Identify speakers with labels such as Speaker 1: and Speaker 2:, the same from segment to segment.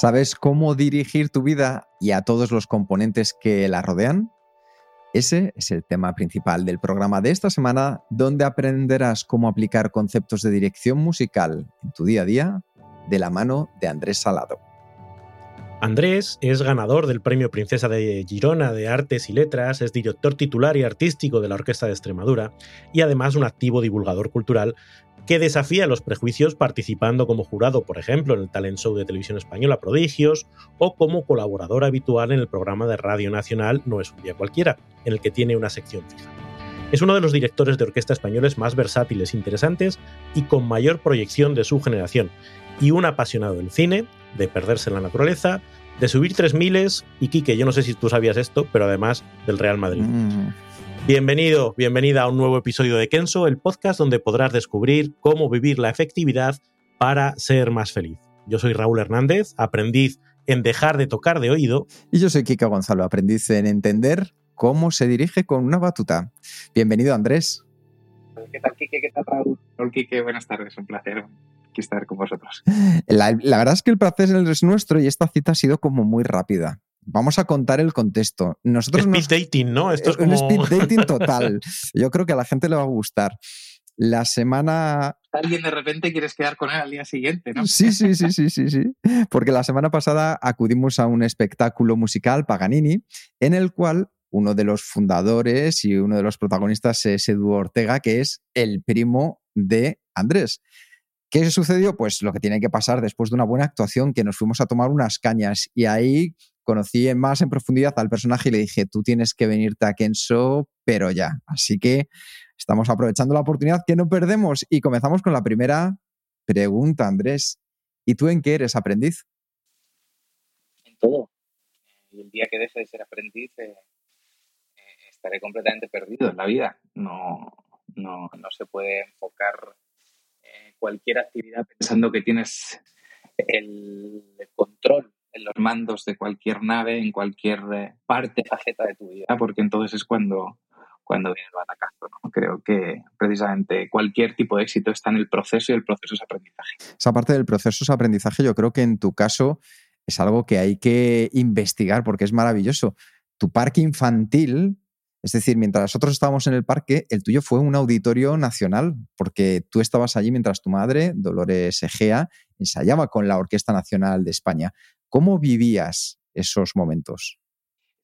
Speaker 1: ¿Sabes cómo dirigir tu vida y a todos los componentes que la rodean? Ese es el tema principal del programa de esta semana, donde aprenderás cómo aplicar conceptos de dirección musical en tu día a día de la mano de Andrés Salado.
Speaker 2: Andrés es ganador del Premio Princesa de Girona de Artes y Letras, es director titular y artístico de la Orquesta de Extremadura y además un activo divulgador cultural que desafía los prejuicios participando como jurado, por ejemplo, en el talent show de televisión española Prodigios o como colaborador habitual en el programa de Radio Nacional No es un día cualquiera, en el que tiene una sección fija. Es uno de los directores de orquesta españoles más versátiles, interesantes y con mayor proyección de su generación, y un apasionado del cine, de perderse en la naturaleza, de subir tres miles y Quique, yo no sé si tú sabías esto, pero además del Real Madrid.
Speaker 1: Mm.
Speaker 2: Bienvenido, bienvenida a un nuevo episodio de Kenso, el podcast donde podrás descubrir cómo vivir la efectividad para ser más feliz. Yo soy Raúl Hernández, aprendiz en dejar de tocar de oído.
Speaker 1: Y yo soy Kika Gonzalo, aprendiz en entender cómo se dirige con una batuta. Bienvenido, Andrés.
Speaker 3: ¿Qué tal, Kike? ¿Qué tal, Raúl? Raúl, Kike, buenas tardes, un placer aquí estar con vosotros.
Speaker 1: La, la verdad es que el placer es nuestro y esta cita ha sido como muy rápida. Vamos a contar el contexto. Nosotros
Speaker 2: Speed
Speaker 1: nos-
Speaker 2: dating, ¿no? Esto es
Speaker 1: un
Speaker 2: como...
Speaker 1: speed dating total. Yo creo que a la gente le va a gustar. La semana.
Speaker 3: Alguien de repente quieres quedar con él al día siguiente, ¿no?
Speaker 1: Sí, sí, sí, sí, sí, sí. Porque la semana pasada acudimos a un espectáculo musical, Paganini, en el cual uno de los fundadores y uno de los protagonistas es Edu Ortega, que es el primo de Andrés. ¿Qué sucedió? Pues lo que tiene que pasar después de una buena actuación, que nos fuimos a tomar unas cañas y ahí conocí más en profundidad al personaje y le dije, tú tienes que venirte a Kenso, pero ya. Así que estamos aprovechando la oportunidad que no perdemos y comenzamos con la primera pregunta, Andrés. ¿Y tú en qué eres aprendiz?
Speaker 3: En todo. Y el día que deje de ser aprendiz, eh, eh, estaré completamente perdido en la vida. No, no, no se puede enfocar eh, cualquier actividad pensando que tienes el control en los mandos de cualquier nave, en cualquier eh, parte, faceta de tu vida, porque entonces es cuando, cuando viene el batacazo. ¿no? Creo que precisamente cualquier tipo de éxito está en el proceso y el proceso es aprendizaje.
Speaker 1: Esa parte del proceso es aprendizaje, yo creo que en tu caso es algo que hay que investigar porque es maravilloso. Tu parque infantil, es decir, mientras nosotros estábamos en el parque, el tuyo fue un auditorio nacional, porque tú estabas allí mientras tu madre, Dolores Egea, ensayaba con la Orquesta Nacional de España. ¿Cómo vivías esos momentos?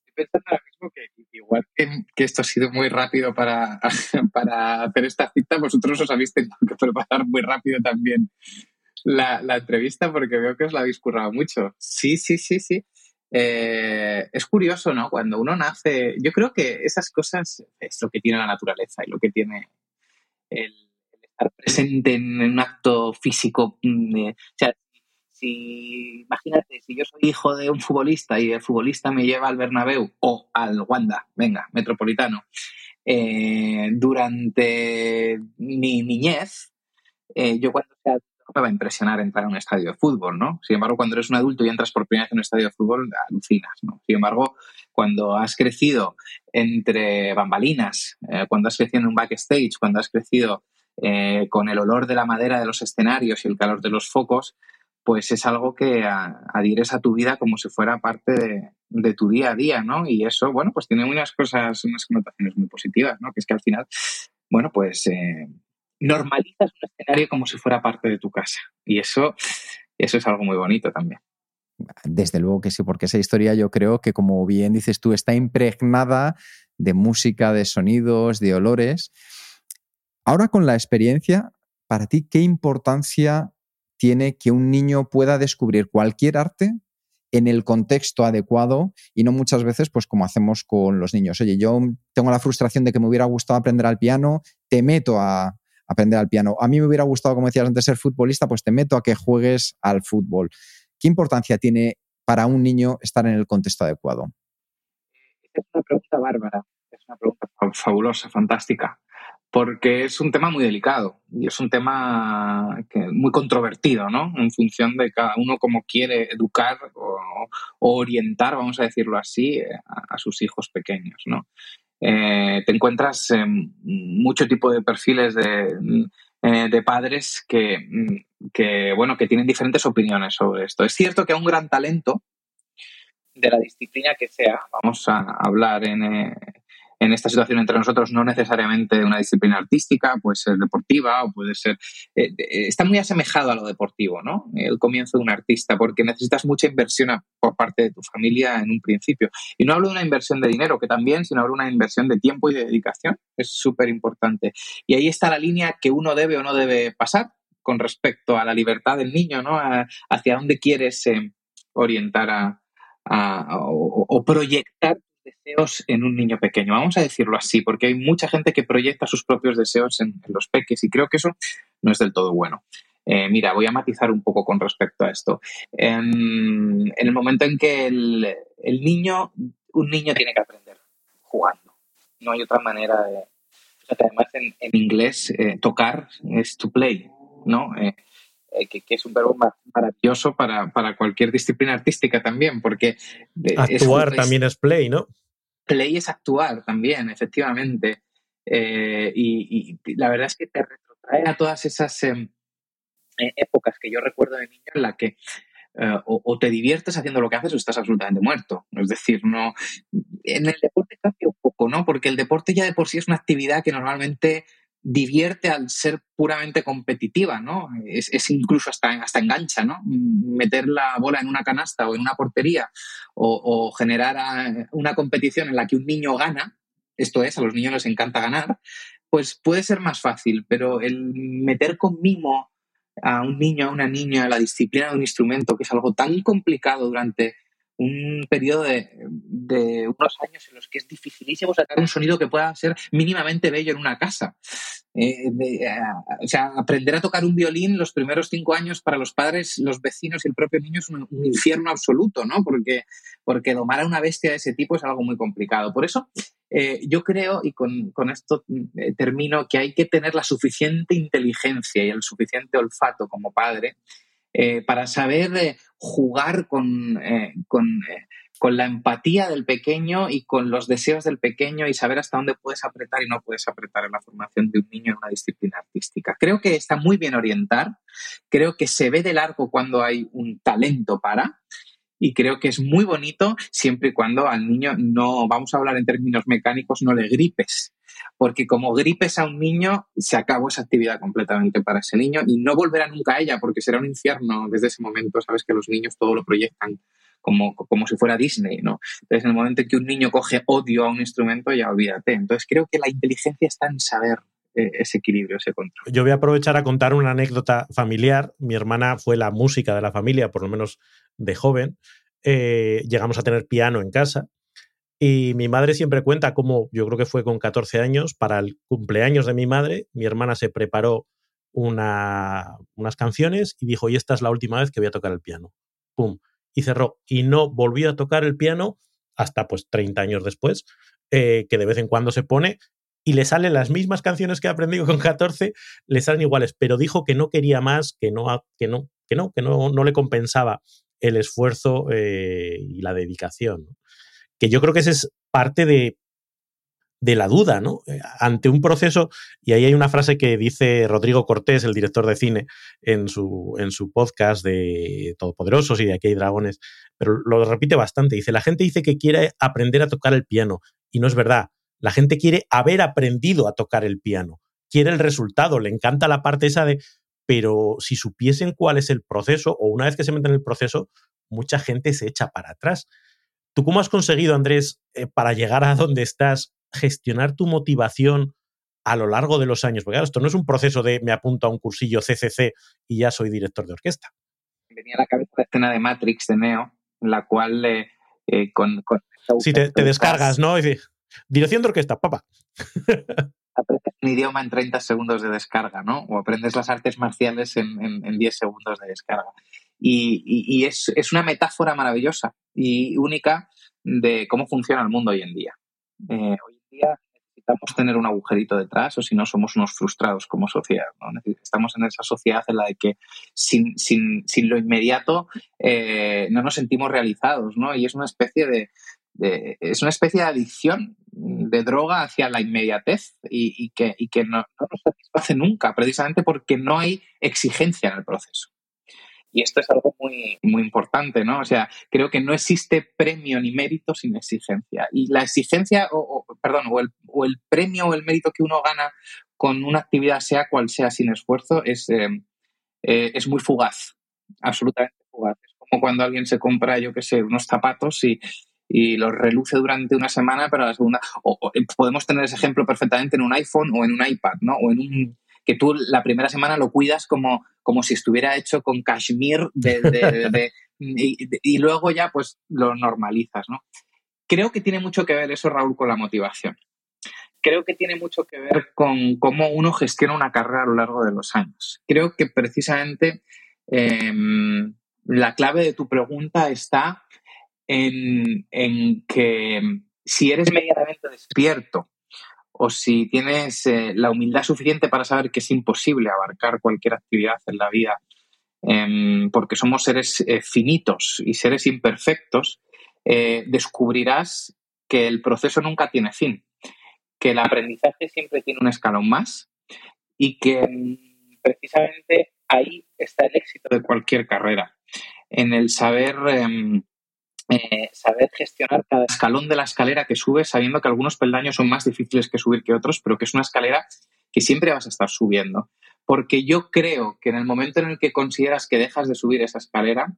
Speaker 3: Estoy pensando ahora mismo que igual que, que esto ha sido muy rápido para, para hacer esta cita, vosotros os habéis tenido que preparar muy rápido también la, la entrevista porque veo que os la habéis currado mucho. Sí, sí, sí, sí. Eh, es curioso, ¿no? Cuando uno nace, yo creo que esas cosas es lo que tiene la naturaleza y lo que tiene el, el estar presente en un acto físico. mm, eh, o sea, si imagínate, si yo soy hijo de un futbolista y el futbolista me lleva al Bernabéu o al Wanda, venga, Metropolitano, eh, durante mi niñez, eh, yo cuando sea adulto me va a impresionar entrar a un estadio de fútbol, ¿no? Sin embargo, cuando eres un adulto y entras por primera vez en un estadio de fútbol, alucinas, ¿no? Sin embargo, cuando has crecido entre bambalinas, eh, cuando has crecido en un backstage, cuando has crecido con el olor de la madera de los escenarios y el calor de los focos, pues es algo que adhieres a tu vida como si fuera parte de, de tu día a día, ¿no? Y eso, bueno, pues tiene unas cosas, unas connotaciones muy positivas, ¿no? Que es que al final, bueno, pues eh, normalizas un escenario como si fuera parte de tu casa. Y eso, eso es algo muy bonito también.
Speaker 1: Desde luego que sí, porque esa historia yo creo que, como bien dices tú, está impregnada de música, de sonidos, de olores. Ahora con la experiencia, para ti, ¿qué importancia tiene que un niño pueda descubrir cualquier arte en el contexto adecuado y no muchas veces pues como hacemos con los niños. Oye, yo tengo la frustración de que me hubiera gustado aprender al piano, te meto a aprender al piano. A mí me hubiera gustado, como decías antes, ser futbolista, pues te meto a que juegues al fútbol. ¿Qué importancia tiene para un niño estar en el contexto adecuado?
Speaker 3: Es una pregunta bárbara, es una pregunta fabulosa, fantástica porque es un tema muy delicado y es un tema muy controvertido, ¿no? En función de cada uno cómo quiere educar o, orientar, vamos a decirlo así, a, sus hijos pequeños, ¿no? Eh, te encuentras mucho tipo de perfiles de, eh, padres que, que, bueno, que tienen diferentes opiniones sobre esto. Es cierto que a un gran talento de la disciplina que sea, vamos a hablar en, eh, en esta situación entre nosotros, no necesariamente una disciplina artística, puede ser deportiva o puede ser... Eh, eh, está muy asemejado a lo deportivo, ¿no? El comienzo de un artista, porque necesitas mucha inversión por parte de tu familia en un principio. Y no hablo de una inversión de dinero, que también, sino hablo de una inversión de tiempo y de dedicación. Es súper importante. Y ahí está la línea que uno debe o no debe pasar con respecto a la libertad del niño, ¿no? hacia dónde quieres eh, orientar a, o proyectar deseos en un niño pequeño. Vamos a decirlo así, porque hay mucha gente que proyecta sus propios deseos en, los peques y creo que eso no es del todo bueno. Eh, mira, voy a matizar un poco con respecto a esto. En, el momento en que el, niño, un niño tiene que aprender jugando. No hay otra manera de... además, en, inglés, eh, tocar es to play, ¿no? Eh, que, es un verbo maravilloso para, cualquier disciplina artística también, porque...
Speaker 2: Actuar también es play, ¿no?
Speaker 3: Play es actuar también, efectivamente. Eh, y, la verdad es que te retrotrae a todas esas em, eh, épocas que yo recuerdo de niño en la que eh, o, te diviertes haciendo lo que haces o estás absolutamente muerto. Es decir, no. En el deporte cambia un poco, ¿no? Porque el deporte ya de por sí es una actividad que normalmente divierte al ser puramente competitiva, ¿no? Es, incluso hasta, hasta engancha, ¿no? Meter la bola en una canasta o en una portería o, generar ah, una competición en la que un niño gana, esto es, a los niños les encanta ganar, pues puede ser más fácil, pero el meter con mimo a un niño, a una niña, la disciplina de un instrumento, que es algo tan complicado durante un periodo de, unos años en los que es dificilísimo sacar un sonido que pueda ser mínimamente bello en una casa. Eh, eh, o sea, aprender a tocar un violín los primeros cinco años para los padres, los vecinos y el propio niño es un, infierno absoluto, ¿no? Porque, porque domar a una bestia de ese tipo es algo muy complicado. Por eso, eh, yo creo, y con, con esto termino, que hay que tener la suficiente inteligencia y el suficiente olfato como padre eh, para saber eh, jugar con, eh, con, la empatía del pequeño y con los deseos del pequeño y saber hasta dónde puedes apretar y no puedes apretar en la formación de un niño en una disciplina artística. Creo que está muy bien orientar, creo que se ve de largo cuando hay un talento para y creo que es muy bonito siempre y cuando al niño no, vamos a hablar en términos mecánicos, no le gripes, porque como gripes a un niño, se acabó esa actividad completamente para ese niño y no volverá nunca a ella porque será un infierno desde ese momento, sabes que los niños todo lo proyectan como, como si fuera Disney, ¿no? Entonces, en el momento en que un niño coge odio a un instrumento, ya olvídate. Entonces, creo que la inteligencia está en saber eh, ese equilibrio, ese control.
Speaker 2: Yo voy a aprovechar a contar una anécdota familiar. Mi hermana fue la música de la familia, por lo menos de joven. Eh, llegamos a tener piano en casa y mi madre siempre cuenta cómo, yo creo que fue con 14 años, para el cumpleaños de mi madre, mi hermana se preparó una, unas canciones y dijo, y esta es la última vez que voy a tocar el piano. ¡Pum! Y cerró. Y no volvió a tocar el piano hasta pues 30 años después, eh, que de vez en cuando se pone y le salen las mismas canciones que ha aprendido con 14, le salen iguales, pero dijo que no quería más, que no, que no, que no, que no, no le compensaba el esfuerzo eh, y la dedicación. Que yo creo que esa es parte de, de la duda, ¿no? Eh, ante un proceso, y ahí hay una frase que dice Rodrigo Cortés, el director de cine, en su, en su podcast de Todopoderosos y de Aquí hay dragones, pero lo repite bastante. Dice, la gente dice que quiere aprender a tocar el piano, y no es verdad. La gente quiere haber aprendido a tocar el piano, quiere el resultado, le encanta la parte esa de, pero si supiesen cuál es el proceso, o una vez que se meten en el proceso, mucha gente se echa para atrás. ¿Tú cómo has conseguido, Andrés, eh, para llegar a donde estás, gestionar tu motivación a lo largo de los años? Porque esto no es un proceso de me apunto a un cursillo CCC y ya soy director de orquesta.
Speaker 3: Venía a la cabeza la escena de Matrix de Neo, en la cual eh, eh, con, con
Speaker 2: si te, descargas, ¿no? dirección de orquesta, papá.
Speaker 3: aprendes un idioma en 30 segundos de descarga, ¿no? O aprendes las artes marciales en, en, 10 segundos de descarga. Y, es, una metáfora maravillosa y única de cómo funciona el mundo hoy en día. Eh, hoy en día necesitamos tener un agujerito detrás o si no somos unos frustrados como sociedad. ¿no? Estamos en esa sociedad en la de que sin, sin, sin lo inmediato eh, no nos sentimos realizados ¿no? y es una especie de, es una especie de adicción de droga hacia la inmediatez y, que, que no, no, nos satisface nunca, precisamente porque no hay exigencia en el proceso. Y esto es algo muy, muy importante, ¿no? O sea, creo que no existe premio ni mérito sin exigencia. Y la exigencia, o, perdón, o el, o el, premio o el mérito que uno gana con una actividad, sea cual sea, sin esfuerzo, es, eh, eh, es muy fugaz, absolutamente fugaz. Es como cuando alguien se compra, yo qué sé, unos zapatos y, y los reluce durante una semana, pero la segunda. O, eh, podemos tener ese ejemplo perfectamente en un iPhone o en un iPad, ¿no? O en un. que tú la primera semana lo cuidas como, como si estuviera hecho con cashmere de, y, luego ya pues lo normalizas, ¿no? Creo que tiene mucho que ver eso, Raúl, con la motivación. Creo que tiene mucho que ver con cómo uno gestiona una carrera a lo largo de los años. Creo que precisamente em, la clave de tu pregunta está en, que si eres medianamente despierto o si tienes eh, la humildad suficiente para saber que es imposible abarcar cualquier actividad en la vida, em, porque somos seres eh, finitos y seres imperfectos, eh, descubrirás que el proceso nunca tiene fin, que el aprendizaje siempre tiene un escalón más y que em, precisamente ahí está el éxito de cualquier carrera, en el saber em, eh, saber gestionar cada escalón de la escalera que subes, sabiendo que algunos peldaños son más difíciles que subir que otros, pero que es una escalera que siempre vas a estar subiendo. Porque yo creo que en el momento en el que consideras que dejas de subir esa escalera,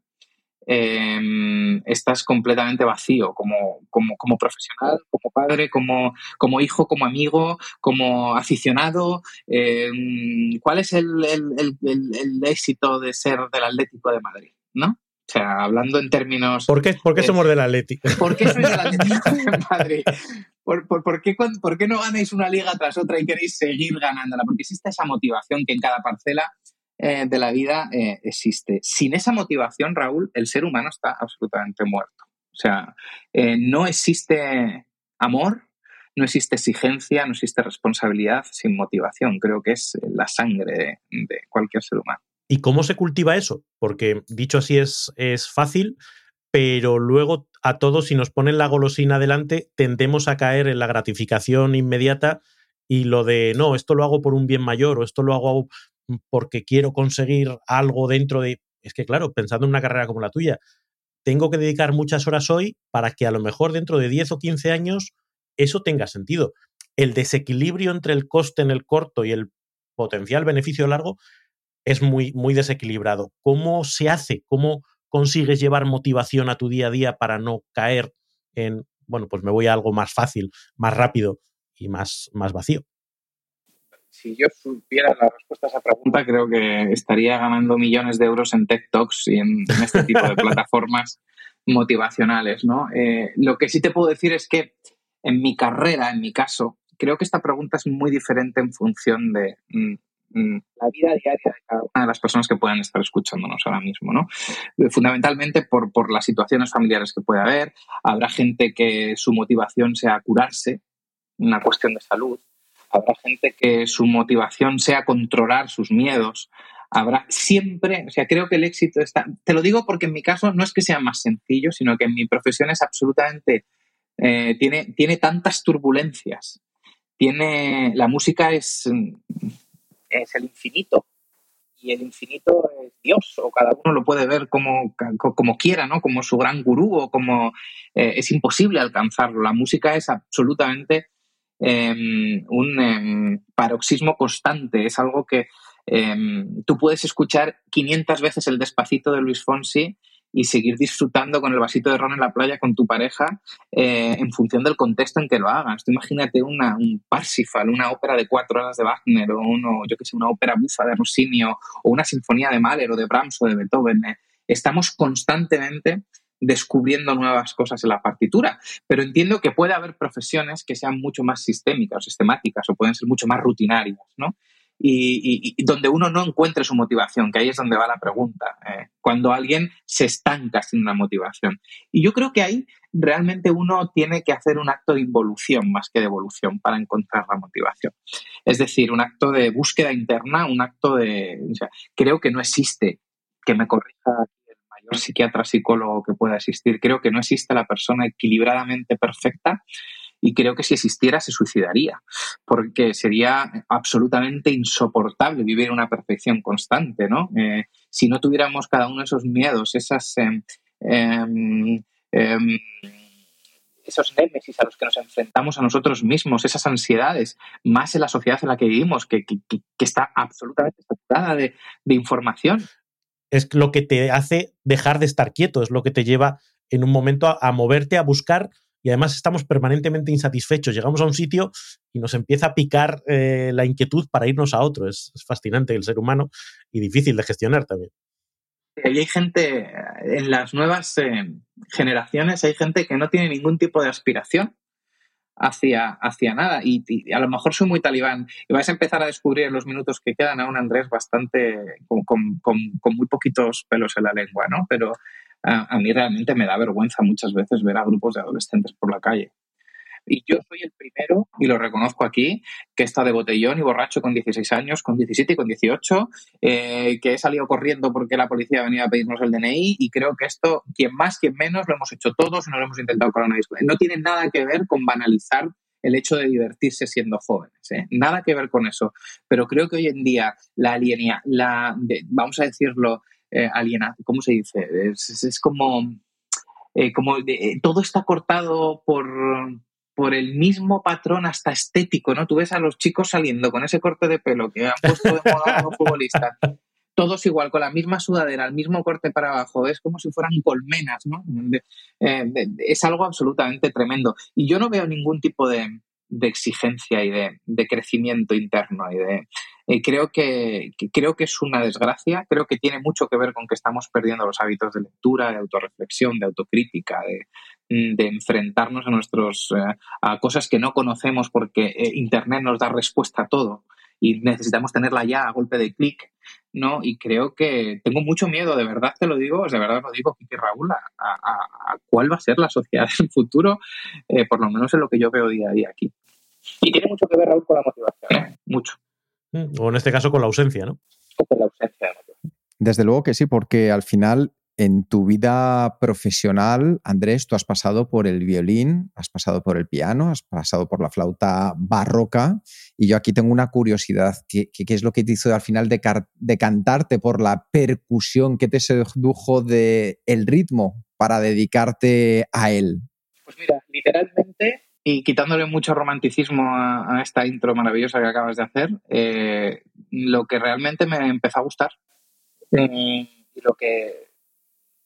Speaker 3: em, estás completamente vacío como, como, profesional, como padre, como, como, hijo, como amigo, como aficionado. Em, ¿Cuál es el, el, éxito de ser del Atlético de Madrid? ¿No? O sea, hablando en términos...
Speaker 2: ¿Por qué, por qué somos del Atlético?
Speaker 3: ¿Por qué sois del Atlético de Madrid? ¿Por, por, qué, ¿Por, qué, no ganáis una liga tras otra y queréis seguir ganándola? Porque existe esa motivación que en cada parcela eh, de la vida eh, existe. Sin esa motivación, Raúl, el ser humano está absolutamente muerto. O sea, eh, no existe amor, no existe exigencia, no existe responsabilidad sin motivación. Creo que es la sangre de cualquier ser humano.
Speaker 2: ¿Y cómo se cultiva eso? Porque dicho así es, es fácil, pero luego a todos, si nos ponen la golosina delante, tendemos a caer en la gratificación inmediata y lo de, no, esto lo hago por un bien mayor o esto lo hago porque quiero conseguir algo dentro de... Es que claro, pensando en una carrera como la tuya, tengo que dedicar muchas horas hoy para que a lo mejor dentro de 10 o 15 años eso tenga sentido. El desequilibrio entre el coste en el corto y el potencial beneficio largo es muy, muy desequilibrado. ¿Cómo se hace? ¿Cómo consigues llevar motivación a tu día a día para no caer en, bueno, pues me voy a algo más fácil, más rápido y más, más vacío?
Speaker 3: Si yo supiera la respuesta a esa pregunta, creo que estaría ganando millones de euros en Tech Talks y en, este tipo de plataformas motivacionales, ¿no? Eh, lo que sí te puedo decir es que en mi carrera, en mi caso, creo que esta pregunta es muy diferente en función de, mm, la vida diaria de cada una de las personas que puedan estar escuchándonos ahora mismo, ¿no? Eh, fundamentalmente por, por las situaciones familiares que puede haber. Habrá gente que su motivación sea curarse, una cuestión de salud. Habrá gente que su motivación sea controlar sus miedos. Habrá siempre, o sea, creo que el éxito está. Te lo digo porque en mi caso no es que sea más sencillo, sino que en mi profesión es absolutamente. Eh, tiene, tiene tantas turbulencias. Tiene. La música es es el infinito. Y el infinito es Dios, o cada uno lo puede ver como, como quiera, ¿no? Como su gran gurú, o como eh, es imposible alcanzarlo. La música es absolutamente em, un em, paroxismo constante, es algo que em, tú puedes escuchar 500 veces el despacito de Luis Fonsi y seguir disfrutando con el vasito de ron en la playa con tu pareja eh, en función del contexto en que lo hagas. Imagínate una, un Parsifal, una ópera de cuatro horas de Wagner o uno, yo que sé, una ópera bufa de Rossini o, una sinfonía de Mahler o de Brahms o de Beethoven. Estamos constantemente descubriendo nuevas cosas en la partitura. Pero entiendo que puede haber profesiones que sean mucho más sistémicas o sistemáticas o pueden ser mucho más rutinarias, ¿no? Y, donde uno no encuentre su motivación, que ahí es donde va la pregunta, eh, cuando alguien se estanca sin una motivación. Y yo creo que ahí realmente uno tiene que hacer un acto de involución más que de evolución para encontrar la motivación. Es decir, un acto de búsqueda interna, un acto de... creo que no existe, que me corrija el mayor psiquiatra, psicólogo que pueda existir, creo que no existe la persona equilibradamente perfecta y creo que si existiera se suicidaría, porque sería absolutamente insoportable vivir una perfección constante, ¿no? Eh, si no tuviéramos cada uno de esos miedos, esas... Em, em, em, esos némesis a los que nos enfrentamos a nosotros mismos, esas ansiedades, más en la sociedad en la que vivimos, que, está absolutamente saturada de, información.
Speaker 2: Es lo que te hace dejar de estar quieto, es lo que te lleva en un momento a moverte, a buscar y además estamos permanentemente insatisfechos. Llegamos a un sitio y nos empieza a picar eh, la inquietud para irnos a otro. Es, fascinante el ser humano y difícil de gestionar también.
Speaker 3: Y hay gente, en las nuevas eh, generaciones, hay gente que no tiene ningún tipo de aspiración hacia, hacia nada. Y, a lo mejor soy muy talibán. Y vais a empezar a descubrir en los minutos que quedan a un Andrés bastante con, con muy poquitos pelos en la lengua, ¿no? Pero a, mí realmente me da vergüenza muchas veces ver a grupos de adolescentes por la calle. Y yo soy el primero, y lo reconozco aquí, que está de botellón y borracho con 16 años, con 17 y con 18, eh, que he salido corriendo porque la policía venía a pedirnos el DNI y creo que esto, quien más, quien menos, lo hemos hecho todos y nos lo hemos intentado con No tiene nada que ver con banalizar el hecho de divertirse siendo jóvenes. ¿eh? Nada que ver con eso. Pero creo que hoy en día la alienía, la, vamos a decirlo, eh, aliena, ¿cómo se dice? Es, como, eh, como eh, todo está cortado por, por el mismo patrón hasta estético, ¿no? Tú ves a los chicos saliendo con ese corte de pelo que han puesto de moda los futbolistas, todos igual, con la misma sudadera, el mismo corte para abajo, es como si fueran colmenas, ¿no? es algo absolutamente tremendo. Y yo no veo ningún tipo de, de exigencia y de, de, crecimiento interno y de eh, creo que, creo que es una desgracia creo que tiene mucho que ver con que estamos perdiendo los hábitos de lectura de autorreflexión de autocrítica de, mm, enfrentarnos a nuestros eh, a cosas que no conocemos porque eh, internet nos da respuesta a todo y necesitamos tenerla ya a golpe de clic ¿no? Y creo que tengo mucho miedo, de verdad te lo digo, de verdad lo digo, Kiki Raúl, a, cuál va a ser la sociedad del futuro, por lo menos en lo que yo veo día a día aquí. Y tiene mucho que ver, Raúl, con la motivación, ¿eh? mucho.
Speaker 2: Mm, o en este caso con la ausencia, ¿no?
Speaker 3: O con la ausencia
Speaker 1: Desde luego que sí, porque al final en tu vida profesional, Andrés, tú has pasado por el violín, has pasado por el piano, has pasado por la flauta barroca y yo aquí tengo una curiosidad, ¿qué, es lo que te hizo al final de, cantarte por la percusión? ¿Qué te sedujo del el ritmo para dedicarte a él?
Speaker 3: Pues mira, literalmente, y quitándole mucho romanticismo a, esta intro maravillosa que acabas de hacer, eh, lo que realmente me empezó a gustar eh, y lo que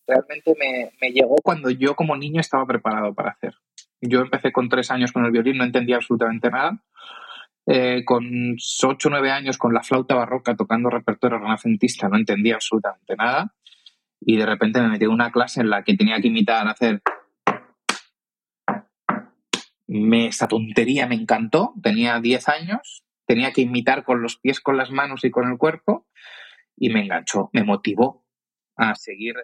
Speaker 3: realmente me, llegó cuando yo como niño estaba preparado para hacer. Yo empecé con tres años con el violín, no entendía absolutamente nada. Eh, con ocho o nueve años con la flauta barroca tocando repertorio renacentista, no entendía absolutamente nada. Y de repente me metí en una clase en la que tenía que imitar, hacer. Me, esa tontería me encantó. Tenía diez años, tenía que imitar con los pies, con las manos y con el cuerpo. Y me enganchó, me motivó a seguir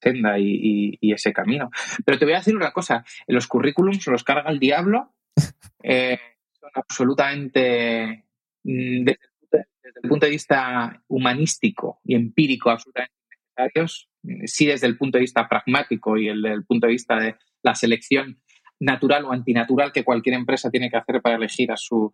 Speaker 3: senda y, ese camino. Pero te voy a decir una cosa, los currículums los carga el diablo, eh, son absolutamente, mm, desde el, punto de vista humanístico y empírico, absolutamente necesarios, sí desde el punto de vista pragmático y el, el punto de vista de la selección natural o antinatural que cualquier empresa tiene que hacer para elegir a su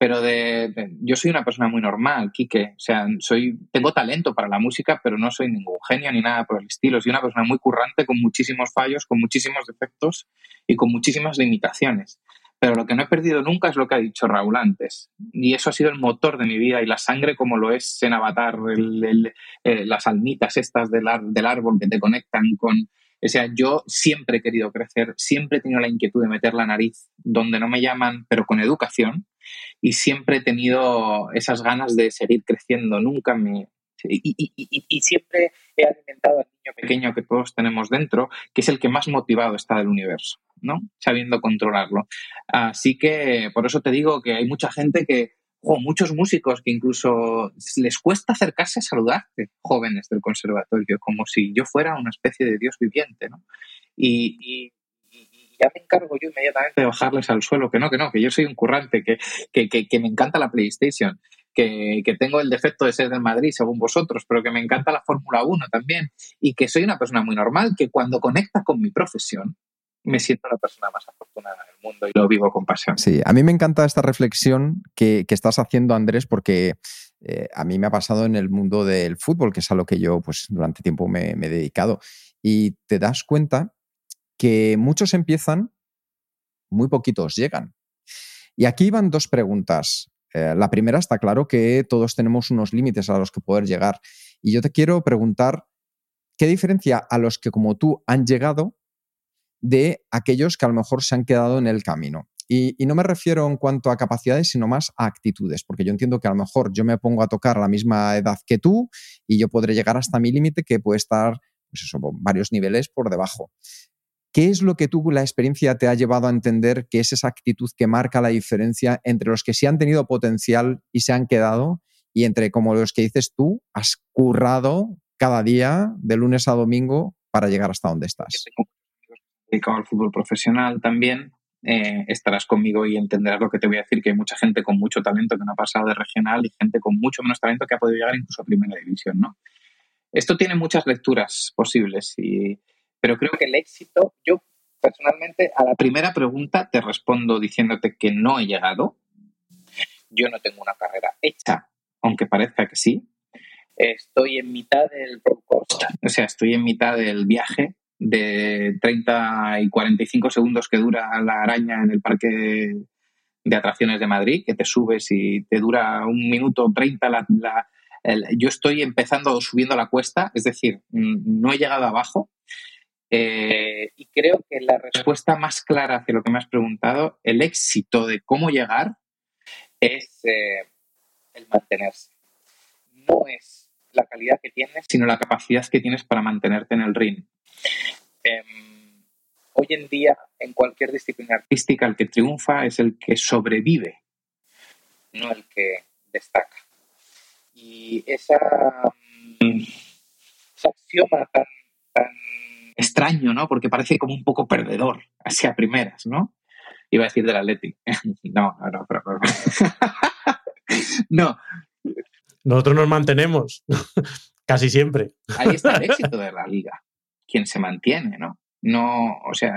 Speaker 3: pero de, yo soy una persona muy normal, Quique. O sea, soy, tengo talento para la música, pero no soy ningún genio ni nada por el estilo. Soy una persona muy currante, con muchísimos fallos, con muchísimos defectos y con muchísimas limitaciones. Pero lo que no he perdido nunca es lo que ha dicho Raúl antes. Y eso ha sido el motor de mi vida y la sangre como lo es en Avatar, eh, las almitas estas del, del árbol que te conectan con, o sea, yo siempre he querido crecer, siempre he tenido la inquietud de meter la nariz donde no me llaman, pero con educación, y siempre he tenido esas ganas de seguir creciendo. Nunca me, Y, siempre he alimentado al niño pequeño que todos tenemos dentro, que es el que más motivado está del universo, ¿no? Sabiendo controlarlo. Así que por eso te digo que hay mucha gente que, o muchos músicos que incluso les cuesta acercarse a saludarte, jóvenes del conservatorio, como si yo fuera una especie de Dios viviente, ¿no? Y, ya me encargo yo inmediatamente de bajarles al suelo, que no, que no, que yo soy un currante, que, que, me encanta la PlayStation, que, tengo el defecto de ser del Madrid, según vosotros, pero que me encanta la Fórmula 1 también, y que soy una persona muy normal, que cuando conecta con mi profesión, me siento la persona más afortunada del mundo y lo vivo con pasión.
Speaker 1: Sí, a mí me encanta esta reflexión que, estás haciendo, Andrés, porque eh, a mí me ha pasado en el mundo del fútbol, que es a lo que yo pues, durante tiempo me, he dedicado. Y te das cuenta que muchos empiezan, muy poquitos llegan. Y aquí van dos preguntas. Eh, la primera está claro que todos tenemos unos límites a los que poder llegar. Y yo te quiero preguntar, ¿qué diferencia a los que como tú han llegado de aquellos que a lo mejor se han quedado en el camino? Y, no me refiero en cuanto a capacidades, sino más a actitudes, porque yo entiendo que a lo mejor yo me pongo a tocar a la misma edad que tú y yo podré llegar hasta mi límite que puede estar, pues eso, varios niveles por debajo. ¿Qué es lo que tú, la experiencia, te ha llevado a entender que es esa actitud que marca la diferencia entre los que sí han tenido potencial y se han quedado y entre como los que dices tú, has currado cada día de lunes a domingo para llegar hasta donde estás?
Speaker 3: Dedicado al fútbol profesional también, eh, estarás conmigo y entenderás lo que te voy a decir, que hay mucha gente con mucho talento que no ha pasado de regional y gente con mucho menos talento que ha podido llegar incluso a primera división, ¿no? Esto tiene muchas lecturas posibles y pero creo que el éxito, yo personalmente a la primera pregunta te respondo diciéndote que no he llegado. Yo no tengo una carrera hecha, aunque parezca que sí. Estoy en mitad del o sea, estoy en mitad del viaje de 30 y 45 segundos que dura la araña en el parque de atracciones de Madrid, que te subes y te dura un minuto 30 la, yo estoy empezando subiendo la cuesta, es decir, no he llegado abajo, eh, y creo que la respuesta más clara hacia lo que me has preguntado, el éxito de cómo llegar, es eh, el mantenerse. No es la calidad que tienes, sino la capacidad que tienes para mantenerte en el ring. Em, hoy en día, en cualquier disciplina artística, el que triunfa es el que sobrevive, no el que destaca. Y esa, mm, ese axioma tan extraño, ¿no? Porque parece como un poco perdedor, así a primeras, ¿no? Iba a decir del Atleti. no, no, pero, no.
Speaker 2: Nosotros nos mantenemos casi siempre.
Speaker 3: Ahí está el éxito de la liga. Quien se mantiene, ¿no? No, o sea,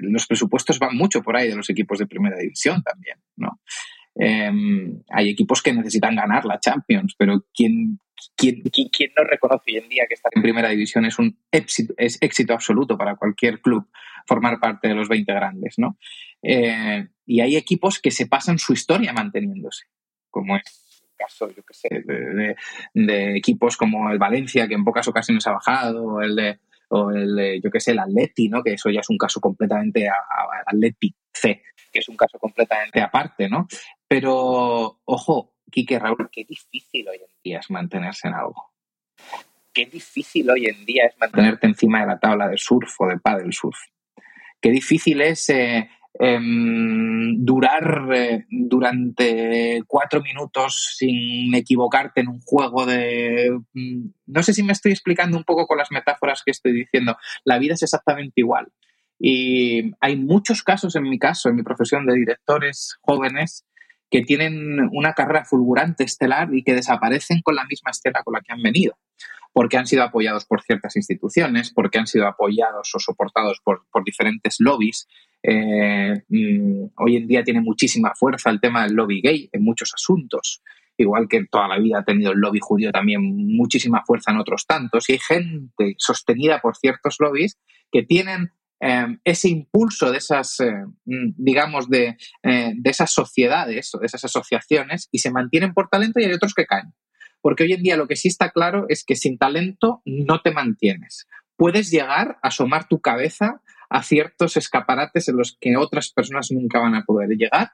Speaker 3: los presupuestos van mucho por ahí de los equipos de primera división también, ¿no? Em, hay equipos que necesitan ganar la Champions, pero quien, quien, quien, no reconoce hoy en día que estar en primera división es un éxito, es éxito absoluto para cualquier club formar parte de los 20 grandes, ¿no? Eh, y hay equipos que se pasan su historia manteniéndose, como es caso, yo que sé, de, equipos como el Valencia, que en pocas ocasiones ha bajado, el de, o el yo que sé, el Atleti, ¿no? Que eso ya es un caso completamente a, Atleti C, que es un caso completamente aparte, ¿no? Pero, ojo, Quique Raúl, qué difícil hoy en día es mantenerse en algo. Qué difícil hoy en día es mantenerte encima de la tabla de surf o de paddle surf. Qué difícil es eh, em, durar eh, durante cuatro minutos sin equivocarte en un juego de... Mm, no sé si me estoy explicando un poco con las metáforas que estoy diciendo. La vida es exactamente igual. Y hay muchos casos en mi caso, en mi profesión de directores jóvenes, que tienen una carrera fulgurante estelar y que desaparecen con la misma estela con la que han venido, porque han sido apoyados por ciertas instituciones, porque han sido apoyados o soportados por, diferentes lobbies. Eh, mm, hoy en día tiene muchísima fuerza el tema del lobby gay en muchos asuntos, igual que toda la vida ha tenido el lobby judío también muchísima fuerza en otros tantos, y hay gente sostenida por ciertos lobbies que tienen Em, ese impulso de esas, eh, mm, digamos, de, eh, de esas sociedades o de esas asociaciones y se mantienen por talento y hay otros que caen. Porque hoy en día lo que sí está claro es que sin talento no te mantienes. Puedes llegar a asomar tu cabeza a ciertos escaparates en los que otras personas nunca van a poder llegar,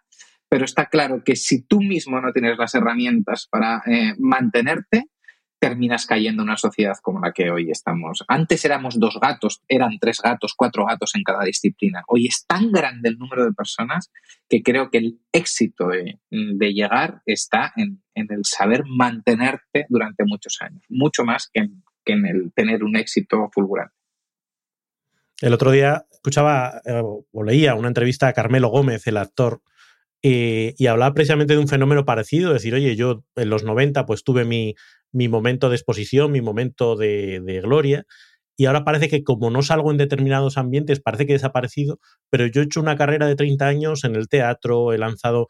Speaker 3: pero está claro que si tú mismo no tienes las herramientas para eh, mantenerte, terminas cayendo en una sociedad como la que hoy estamos. Antes éramos dos gatos, eran tres gatos, cuatro gatos en cada disciplina. Hoy es tan grande el número de personas que creo que el éxito de, llegar está en, el saber mantenerte durante muchos años, mucho más que en, el tener un éxito fulgurante.
Speaker 2: El otro día escuchaba eh, o leía una entrevista a Carmelo Gómez, el actor, y hablaba precisamente de un fenómeno parecido, decir, oye, yo en los 90 pues tuve mi, mi momento de exposición, mi momento de, gloria. Y ahora parece que como no salgo en determinados ambientes, parece que he desaparecido, pero yo he hecho una carrera de 30 años en el teatro, he lanzado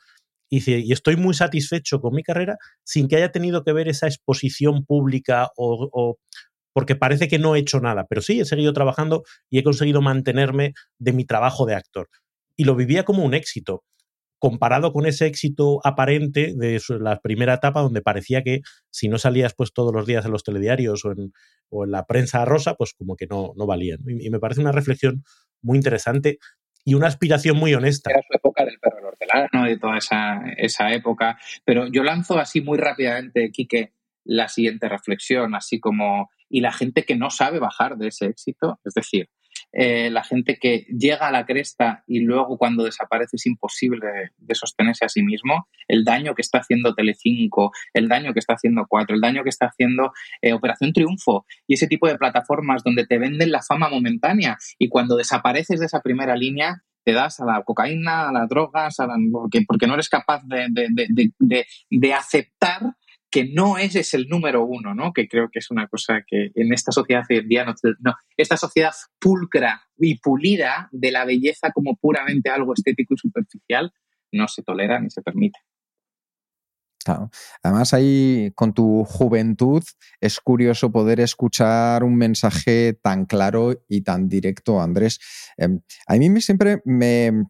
Speaker 2: y, estoy muy satisfecho con mi carrera sin que haya tenido que ver esa exposición pública o, porque parece que no he hecho nada, pero sí he seguido trabajando y he conseguido mantenerme de mi trabajo de actor. Y lo vivía como un éxito comparado con ese éxito aparente de la primera etapa donde parecía que si no salías pues todos los días en los telediarios o en, o la prensa rosa, pues como que no, no valían. Y, me parece una reflexión muy interesante y una aspiración muy honesta.
Speaker 3: Era su época del perro hortelano, de toda esa, esa época. Pero yo lanzo así muy rápidamente, Quique, la siguiente reflexión, así como, y la gente que no sabe bajar de ese éxito, es decir, eh, la gente que llega a la cresta y luego cuando desaparece es imposible de, sostenerse a sí mismo, el daño que está haciendo Telecinco, el daño que está haciendo Cuatro, el daño que está haciendo eh, Operación Triunfo y ese tipo de plataformas donde te venden la fama momentánea y cuando desapareces de esa primera línea te das a la cocaína, a las drogas, porque, porque no eres capaz de aceptar que no ese es el número uno, ¿no? Que creo que es una cosa que en esta sociedad hoy en día no, no, esta sociedad pulcra y pulida de la belleza como puramente algo estético y superficial no se tolera ni se permite.
Speaker 1: Claro. Además, ahí con tu juventud es curioso poder escuchar un mensaje tan claro y tan directo, Andrés. Em, a mí siempre me,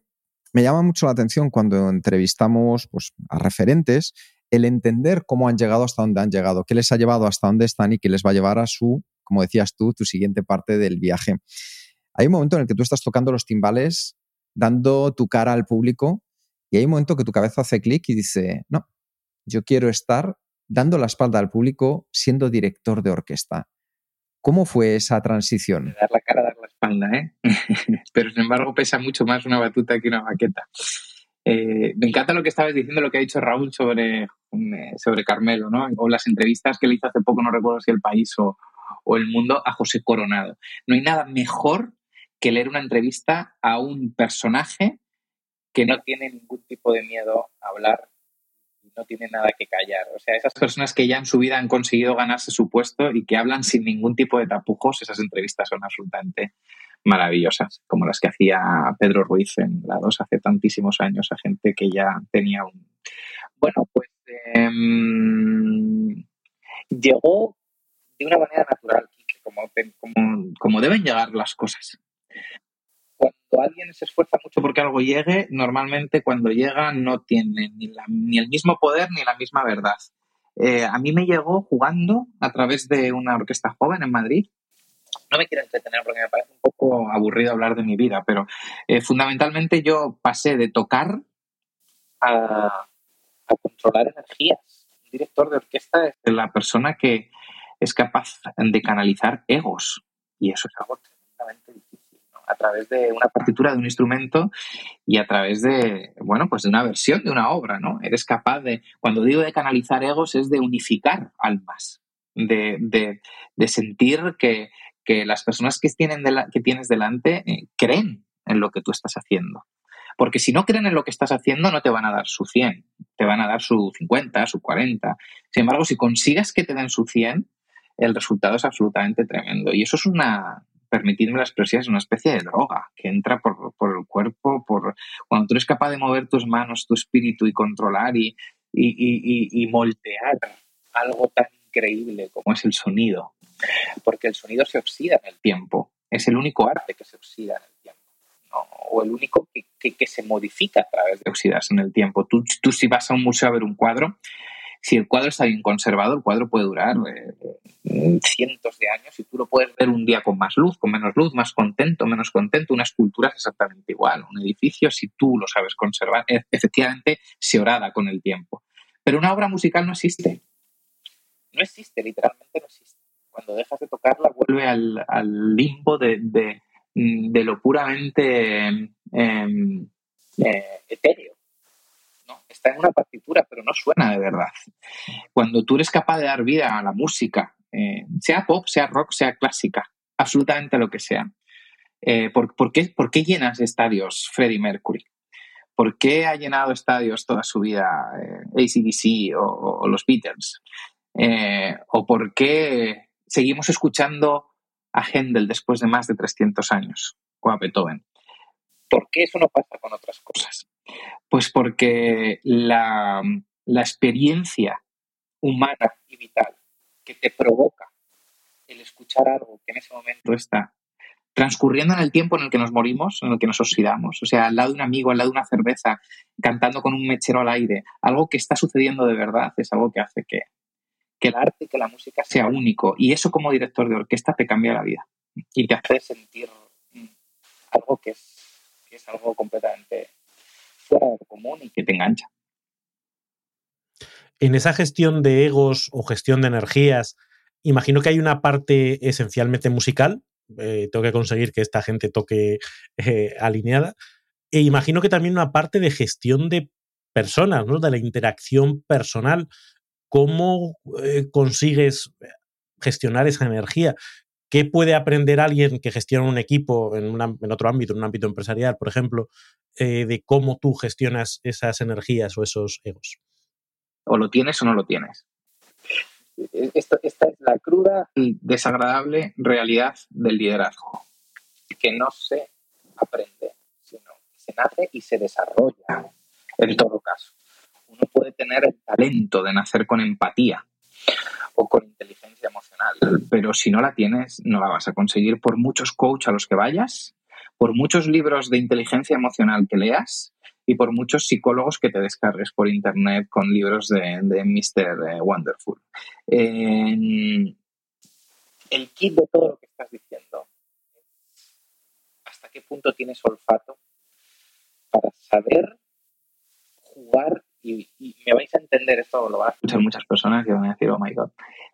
Speaker 1: me llama mucho la atención cuando entrevistamos pues, a referentes el entender cómo han llegado hasta donde han llegado, qué les ha llevado hasta donde están y qué les va a llevar a su, como decías tú, tu siguiente parte del viaje. Hay un momento en el que tú estás tocando los timbales, dando tu cara al público, y hay un momento que tu cabeza hace clic y dice, no, yo quiero estar dando la espalda al público siendo director de orquesta. ¿Cómo fue esa transición?
Speaker 3: Dar la cara, dar la espalda, ¿eh? Pero sin embargo pesa mucho más una batuta que una maqueta. Eh, me encanta lo que estabas diciendo, lo que ha dicho Raúl sobre, eh, sobre Carmelo, ¿no? O las entrevistas que le hizo hace poco, no recuerdo si El País o, El Mundo, a José Coronado. No hay nada mejor que leer una entrevista a un personaje que no tiene ningún tipo de miedo a hablar no tiene nada que callar. O sea, esas personas que ya en su vida han conseguido ganarse su puesto y que hablan sin ningún tipo de tapujos, esas entrevistas son absolutamente maravillosas, como las que hacía Pedro Ruiz en la 2 hace tantísimos años, a gente que ya tenía un... Bueno, pues em, llegó de una manera natural, como, como, deben llegar las cosas. Cuando alguien se esfuerza mucho porque algo llegue, normalmente cuando llega no tiene ni, ni el mismo poder ni la misma verdad. Eh, a mí me llegó jugando a través de una orquesta joven en Madrid no me quiero entretener porque me parece un poco aburrido hablar de mi vida, pero eh, fundamentalmente yo pasé de tocar a, controlar energías. Un director de orquesta es la persona que es capaz de canalizar egos y eso es algo tremendamente difícil. A través de una partitura de un instrumento y a través de, bueno, pues de una versión de una obra, ¿no? Eres capaz de, cuando digo de canalizar egos, es de unificar almas, de sentir que, que las personas que, tienes delante eh, creen en lo que tú estás haciendo. Porque si no creen en lo que estás haciendo, no te van a dar su 100, te van a dar su 50, su 40. Sin embargo, si consigues que te den su 100, el resultado es absolutamente tremendo. Y eso es una, permitidme la expresión, es una especie de droga que entra por, el cuerpo, por cuando tú eres capaz de mover tus manos, tu espíritu y controlar y moldear algo tan increíble como es el sonido, porque el sonido se oxida en el tiempo. Es el único arte que se oxida en el tiempo. O el único que, se modifica a través de oxidarse en el tiempo. Tú, tú si vas a un museo a ver un cuadro, si el cuadro está bien conservado, el cuadro puede durar eh, cientos de años y tú lo puedes ver un día con más luz, con menos luz, más contento, menos contento. Una escultura es exactamente igual. Un edificio, si tú lo sabes conservar, e, efectivamente se orada con el tiempo. Pero una obra musical no existe no existe, literalmente no existe. Cuando dejas de tocarla, vuelve al, limbo de, de, lo puramente em, eh, etéreo. Está en una partitura, pero no suena de verdad. Cuando tú eres capaz de dar vida a la música, eh, sea pop, sea rock, sea clásica, absolutamente lo que sea. Eh, ¿por, qué, ¿por, qué, llenas estadios Freddie Mercury? ¿Por qué ha llenado estadios toda su vida ACDC o, los Beatles? ¿O por qué seguimos escuchando a Händel después de más de 300 años o a Beethoven? ¿Por qué eso no pasa con otras cosas? Pues porque la, la experiencia humana y vital que te provoca el escuchar algo que en ese momento está transcurriendo en el tiempo en el que nos morimos, en el que nos oxidamos, o sea, al lado de un amigo, al lado de una cerveza, cantando con un mechero al aire, algo que está sucediendo de verdad es algo que hace que, que el arte y que la música sea único. Y eso como director de orquesta te cambia la vida y te hace sentir mm, algo que es, que es algo completamente fuera de común y que te engancha.
Speaker 2: En esa gestión de egos o gestión de energías, imagino que hay una parte esencialmente musical, eh, tengo que conseguir que esta gente toque eh, alineada. E imagino que también una parte de gestión de personas, ¿no? de la interacción personal. ¿Cómo eh, consigues gestionar esa energía? ¿Qué puede aprender alguien que gestiona un equipo en, otro ámbito, en un ámbito empresarial, por ejemplo, de cómo tú gestionas esas energías o esos egos?
Speaker 3: O lo tienes o no lo tienes. Esta, esta es la cruda y desagradable realidad del liderazgo, que no se aprende, sino que se nace y se desarrolla en todo caso. Uno puede tener el talento de nacer con empatía o con inteligencia emocional, pero si no la tienes, no la vas a conseguir por muchos coaches a los que vayas, por muchos libros de inteligencia emocional que leas y por muchos psicólogos que te descargues por internet con libros de, de Mr. Eh, Wonderful. el kit de todo lo que estás diciendo, hasta qué punto tienes olfato para saber jugar y, me vais a entender esto, lo van a escuchar muchas personas que van a decir, oh my god,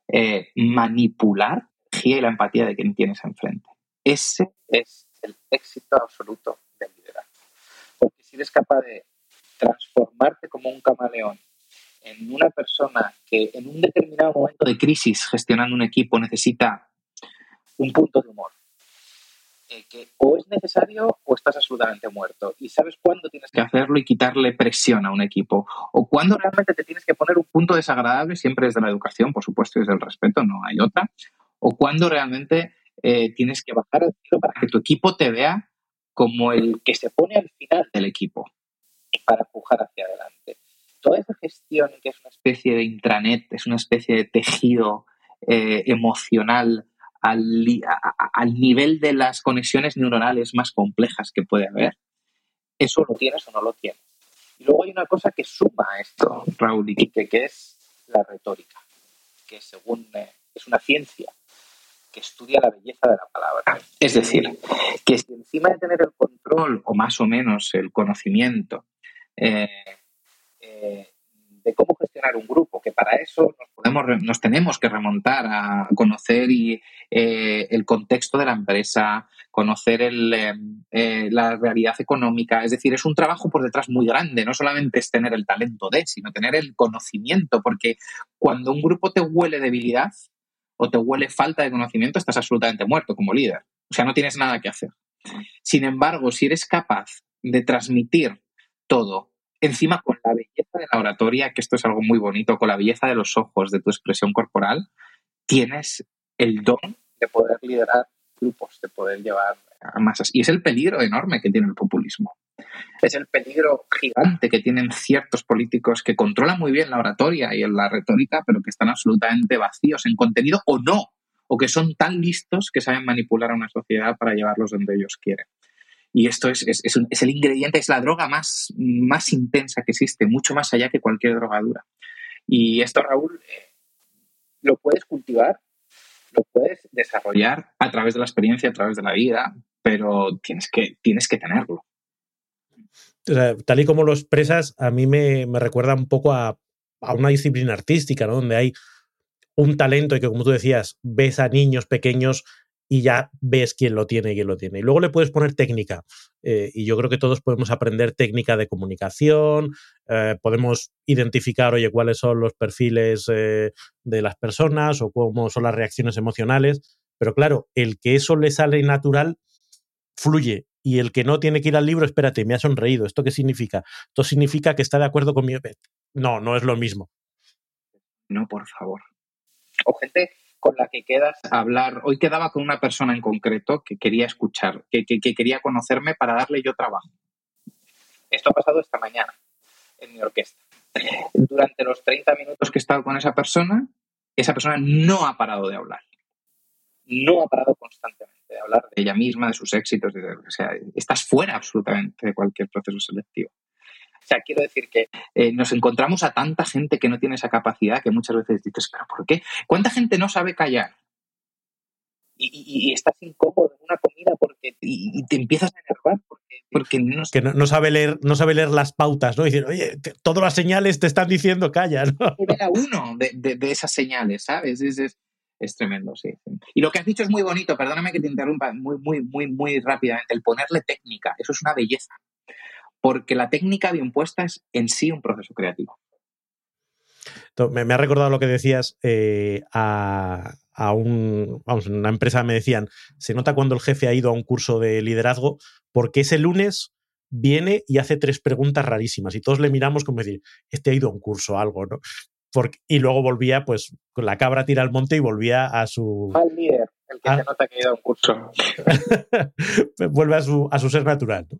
Speaker 3: eh, manipular la energía y la empatía de quien tienes enfrente. Ese es el éxito absoluto si eres capaz de transformarte como un camaleón en una persona que en un determinado momento de crisis gestionando un equipo necesita un punto de humor, eh, que o es necesario o estás absolutamente muerto y sabes cuándo tienes que hacerlo y quitarle presión a un equipo o cuándo realmente te tienes que poner un punto desagradable, siempre desde la educación, por supuesto, desde el respeto, no hay otra, o cuándo realmente eh, tienes que bajar el tiro para que tu equipo te vea como el que se pone al final del equipo para empujar hacia adelante. Toda esa gestión que es una especie de intranet, es una especie de tejido eh, emocional al, al, nivel de las conexiones neuronales más complejas que puede haber, eso lo tienes o no lo tienes. Y luego hay una cosa que suma a esto, Raúl, y que, que es la retórica, que según eh, es una ciencia que estudia la belleza de la palabra. Es decir, que si encima de tener el control o más o menos el conocimiento eh, eh, de cómo gestionar un grupo, que para eso nos, podemos, nos tenemos que remontar a conocer y, eh, el contexto de la empresa, conocer la realidad económica. Es decir, es un trabajo por detrás muy grande. No solamente es tener el talento de, sino tener el conocimiento, porque cuando un grupo te huele debilidad, o te huele falta de conocimiento, estás absolutamente muerto como líder. O sea, no tienes nada que hacer. Sin embargo, si eres capaz de transmitir todo, encima con la belleza de la oratoria, que esto es algo muy bonito, con la belleza de los ojos, de tu expresión corporal, tienes el don de poder liderar grupos, de poder llevar a masas. Y es el peligro enorme que tiene el populismo. Es el peligro gigante que tienen ciertos políticos que controlan muy bien la oratoria y la retórica, pero que están absolutamente vacíos en contenido o no, o que son tan listos que saben manipular a una sociedad para llevarlos donde ellos quieren. Y esto es, el ingrediente, es la droga más, más intensa que existe, mucho más allá que cualquier drogadura. Y esto, Raúl, eh, lo puedes cultivar, lo puedes desarrollar a través de la experiencia, a través de la vida, pero tienes que, tienes que tenerlo
Speaker 2: tal y como lo expresas, a mí me, recuerda un poco a, una disciplina artística, ¿no? Donde hay un talento y que, como tú decías, ves a niños pequeños y ya ves quién lo tiene y quién lo tiene. Y luego le puedes poner técnica. Eh, y yo creo que todos podemos aprender técnica de comunicación, eh, podemos identificar, oye, cuáles son los perfiles eh, de las personas o cómo son las reacciones emocionales. Pero claro, el que eso le sale natural fluye. Y el que no tiene que ir al libro, espérate, me ha sonreído. ¿Esto qué significa? Esto significa que está de acuerdo con mi... No, no es lo mismo.
Speaker 3: No, por favor. O con la que quedas a hablar. Hoy quedaba con una persona en concreto que quería escuchar, que, quería conocerme para darle yo trabajo. Esto ha pasado esta mañana en mi orquesta. Durante los 30 minutos que he estado con esa persona, esa persona no ha parado de hablar. No ha parado constantemente de hablar de ella misma, de sus éxitos, de, o sea, estás fuera absolutamente de cualquier proceso selectivo. O sea, quiero decir que eh, nos encontramos a tanta gente que no tiene esa capacidad que muchas veces dices, pero ¿por qué? ¿Cuánta gente no sabe callar? Y, estás incómodo en una comida porque y, te empiezas a enervar porque,
Speaker 2: no, que no, sabe leer no sabe leer las pautas no y decir oye todas las señales te están diciendo calla ¿no?
Speaker 3: uno de, esas señales sabes es, es, tremendo sí, y lo que has dicho es muy bonito perdóname que te interrumpa muy muy muy muy rápidamente el ponerle técnica eso es una belleza porque la técnica bien puesta es en sí un proceso creativo.
Speaker 2: Me, ha recordado lo que decías eh, a, un, vamos, en una empresa me decían, se nota cuando el jefe ha ido a un curso de liderazgo porque ese lunes viene y hace tres preguntas rarísimas y todos le miramos como decir, este ha ido a un curso o algo, ¿no? y luego volvía, pues, con la cabra tira al monte y volvía a su...
Speaker 3: Mal líder, el que se nota que ha ido a un curso.
Speaker 2: Vuelve a su, a su ser natural, ¿no?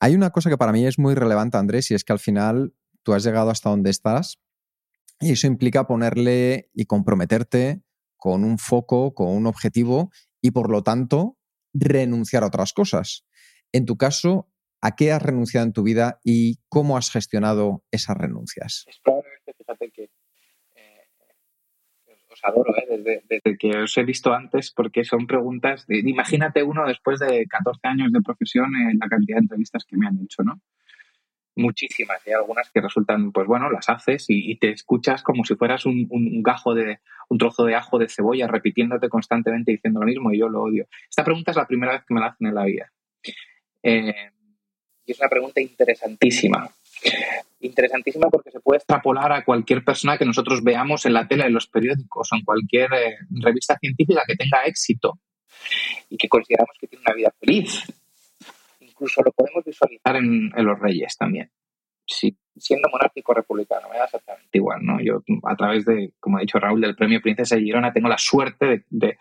Speaker 1: Hay una cosa que para mí es muy relevante, Andrés, y es que al final tú has llegado hasta donde estás y eso implica ponerle y comprometerte con un foco, con un objetivo y por lo tanto renunciar a otras cosas. En tu caso, ¿a qué has renunciado en tu vida y cómo has gestionado esas renuncias?
Speaker 3: Es que os adoro ¿eh? desde, que os he visto antes porque son preguntas, imagínate uno después de 14 años de profesión en la cantidad de entrevistas que me han hecho, ¿no? muchísimas. Hay algunas que resultan, pues bueno, las haces y, te escuchas como si fueras un, gajo de, un trozo de ajo de cebolla repitiéndote constantemente diciendo lo mismo y yo lo odio. Esta pregunta es la primera vez que me la hacen en la vida. Eh, y es una pregunta interesantísima. Interesantísima porque se puede extrapolar a cualquier persona que nosotros veamos en la tele, en los periódicos o en cualquier eh, revista científica que tenga éxito y que consideramos que tiene una vida feliz incluso lo podemos visualizar en, los reyes también. Sí, siendo monárquico republicano, me da exactamente igual, ¿no? Yo, a través de, como ha dicho Raúl, del premio Princesa de Girona, tengo la suerte de,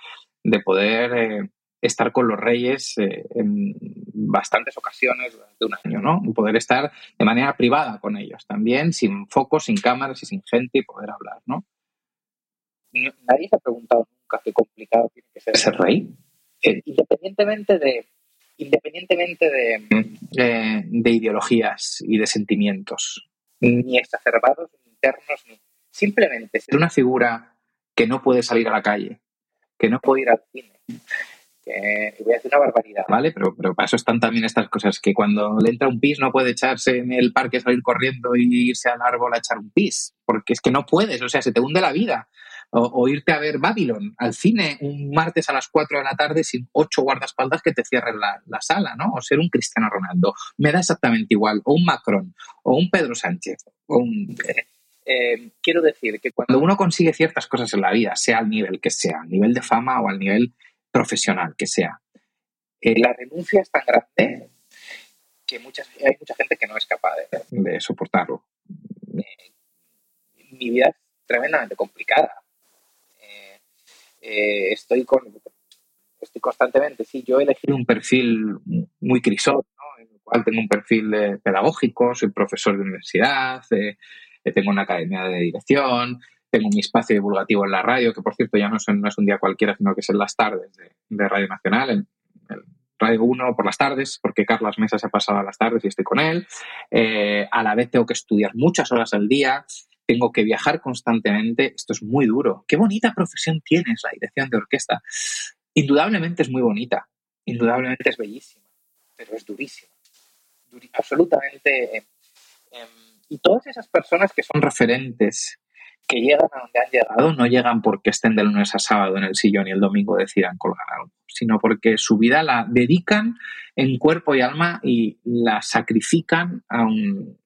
Speaker 3: poder eh, estar con los reyes eh, en bastantes ocasiones durante un año, ¿no? Y poder estar de manera privada con ellos también, sin focos, sin cámaras y sin gente y poder hablar, ¿no? Nadie se ha preguntado nunca qué complicado tiene que ser ser rey. Eh, independientemente de independientemente de, de, ideologías y de sentimientos, ni exacerbados, ni internos, ni simplemente ser una figura que no puede salir a la calle, que no puede ir al cine. Voy a decir una barbaridad, ¿vale? Pero, pero para eso están también estas cosas, que cuando le entra un pis no puede echarse en el parque, salir corriendo y irse al árbol a echar un pis, porque es que no puedes, o sea, se te hunde la vida O, irte a ver Babylon al cine un martes a las 4 de la tarde sin ocho guardaespaldas que te cierren la, sala, ¿no? O ser un Cristiano Ronaldo. Me da exactamente igual. O un Macron, o un Pedro Sánchez, o un... Eh, eh, quiero decir que cuando uno consigue ciertas cosas en la vida, sea al nivel que sea, al nivel de fama o al nivel profesional que sea, eh, la renuncia es tan grande que muchas, hay mucha gente que no es capaz de, soportarlo. mi vida es tremendamente complicada. Eh, estoy con estoy constantemente, sí, yo he elegido un perfil muy crisol, en el cual tengo un perfil pedagógico, soy profesor de universidad, tengo una academia de dirección, tengo mi espacio divulgativo en la radio, que por cierto ya no, es un día cualquiera, sino que es en las tardes de, Radio Nacional, en, Radio 1 por las tardes, porque Carlos Mesa se ha pasado a las tardes y estoy con él. Eh, a la vez tengo que estudiar muchas horas al día, tengo que viajar constantemente. Esto es muy duro. Qué bonita profesión tienes la dirección de orquesta. Indudablemente es muy bonita, indudablemente es bellísima, pero es durísima. absolutamente. Eh, em, y todas esas personas que son referentes, que llegan a donde han llegado, no llegan porque estén de lunes a sábado en el sillón y el domingo decidan colgar algo, sino porque su vida la dedican en cuerpo y alma y la sacrifican a un,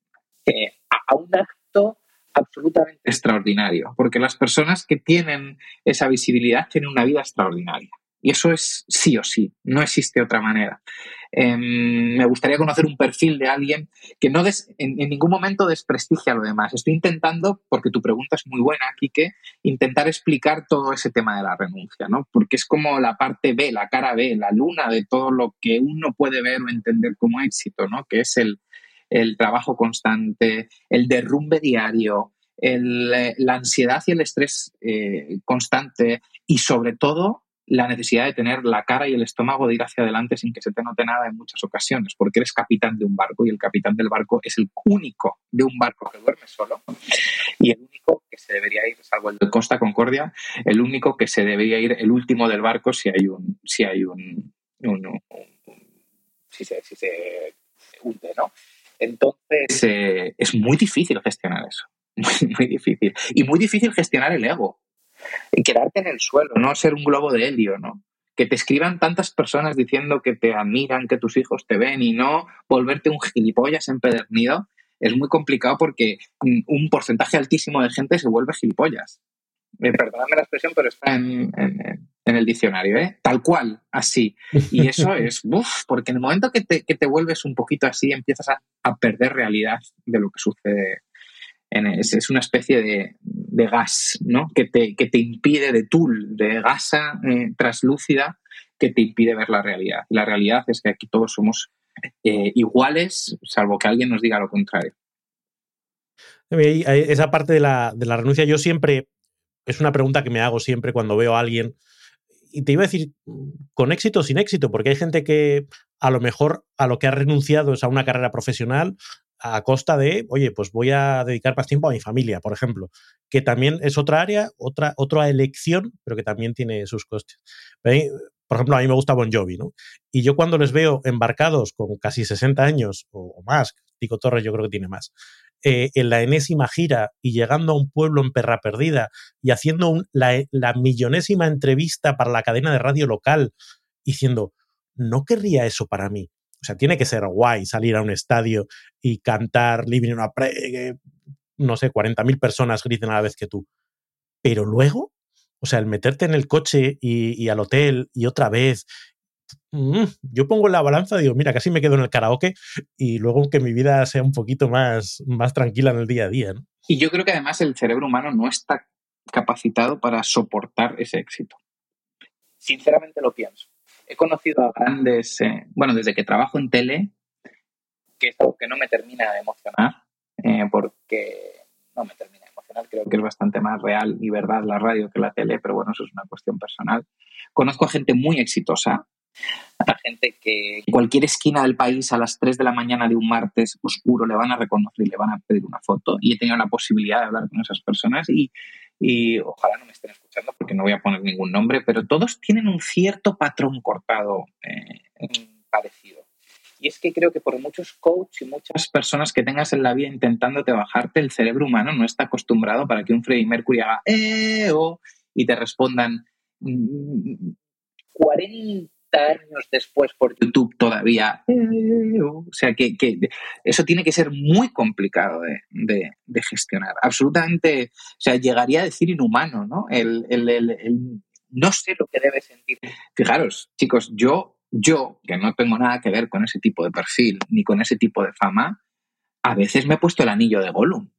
Speaker 3: eh, a un acto absolutamente extraordinario, porque las personas que tienen esa visibilidad tienen una vida extraordinaria. Y eso es sí o sí, no existe otra manera. Em, me gustaría conocer un perfil de alguien que no en, ningún momento desprestigia a lo demás. Estoy intentando, porque tu pregunta es muy buena, Quique, intentar explicar todo ese tema de la renuncia, ¿no? Porque es como la parte B, la cara B, la luna de todo lo que uno puede ver o entender como éxito, ¿no? Que es el, trabajo constante, el derrumbe diario, la ansiedad y el estrés eh, constante y sobre todo la necesidad de tener la cara y el estómago de ir hacia adelante sin que se te note nada en muchas ocasiones, porque eres capitán de un barco y el capitán del barco es el único de un barco que duerme solo y el único que se debería ir, salvo el de Costa Concordia, el único que se debería ir el último del barco si hay un, si hay un, si, se, si se hunde, ¿no? Entonces eh, es muy difícil gestionar eso, muy, muy difícil. Y muy difícil gestionar el ego, quedarte en el suelo, no ser un globo de helio, ¿no? Que te escriban tantas personas diciendo que te admiran, que tus hijos te ven y no volverte un gilipollas empedernido, es muy complicado porque un porcentaje altísimo de gente se vuelve gilipollas. Eh, perdóname la expresión, pero está en, el diccionario, ¿eh? Tal cual, así. Y eso es, uff, porque en el momento que te, que te, vuelves un poquito así, empiezas a, a perder realidad de lo que sucede es, una especie de, gas, ¿no? Que te, que te, impide, de tul, de gasa eh, traslúcida, que te impide ver la realidad. La realidad es que aquí todos somos eh, iguales, salvo que alguien nos diga lo contrario.
Speaker 2: Esa parte de la, de la renuncia, yo siempre, es una pregunta que me hago siempre cuando veo a alguien y te iba a decir con éxito o sin éxito, porque hay gente que a lo mejor a lo que ha renunciado es a una carrera profesional, a costa de, oye, pues voy a dedicar más tiempo a mi familia, por ejemplo, que también es otra área, otra, otra elección, pero que también tiene sus costes. Por ejemplo, a mí me gusta Bon Jovi, ¿no? Y yo cuando les veo embarcados con casi 60 años o, más, Tico Torres yo creo que tiene más, eh, en la enésima gira y llegando a un pueblo en perra perdida y haciendo la, la millonésima entrevista para la cadena de radio local, diciendo, no querría eso para mí. O sea, tiene que ser guay salir a un estadio y cantar Living una no sé, 40.000 personas griten a la vez que tú. Pero luego, o sea, el meterte en el coche y, al hotel y otra vez, mm, yo pongo en la balanza digo, mira, casi me quedo en el karaoke y luego que mi vida sea un poquito más, más tranquila en el día a día.
Speaker 3: Y yo creo que además el cerebro humano no está capacitado para soportar ese éxito. Sinceramente lo pienso he conocido a grandes, eh, bueno, desde que trabajo en tele, que es algo que no me termina de emocionar, eh, porque no me termina de emocionar, creo que es bastante más real y verdad la radio que la tele, pero bueno, eso es una cuestión personal. Conozco a gente muy exitosa, a gente que en cualquier esquina del país a las 3 de la mañana de un martes oscuro le van a reconocer y le van a pedir una foto. Y he tenido la posibilidad de hablar con esas personas y y ojalá no me estén escuchando porque no voy a poner ningún nombre, pero todos tienen un cierto patrón cortado eh, parecido. Y es que creo que por muchos coaches y muchas personas que tengas en la vida intentándote bajarte, el cerebro humano no está acostumbrado para que un Freddie Mercury haga eh, o y te respondan 40 años después por YouTube todavía. O sea, que, eso tiene que ser muy complicado de, gestionar. Absolutamente, o sea, llegaría a decir inhumano, ¿no? El, no sé lo que debe sentir. Fijaros, chicos, yo, yo, que no tengo nada que ver con ese tipo de perfil ni con ese tipo de fama, a veces me he puesto el anillo de Gollum.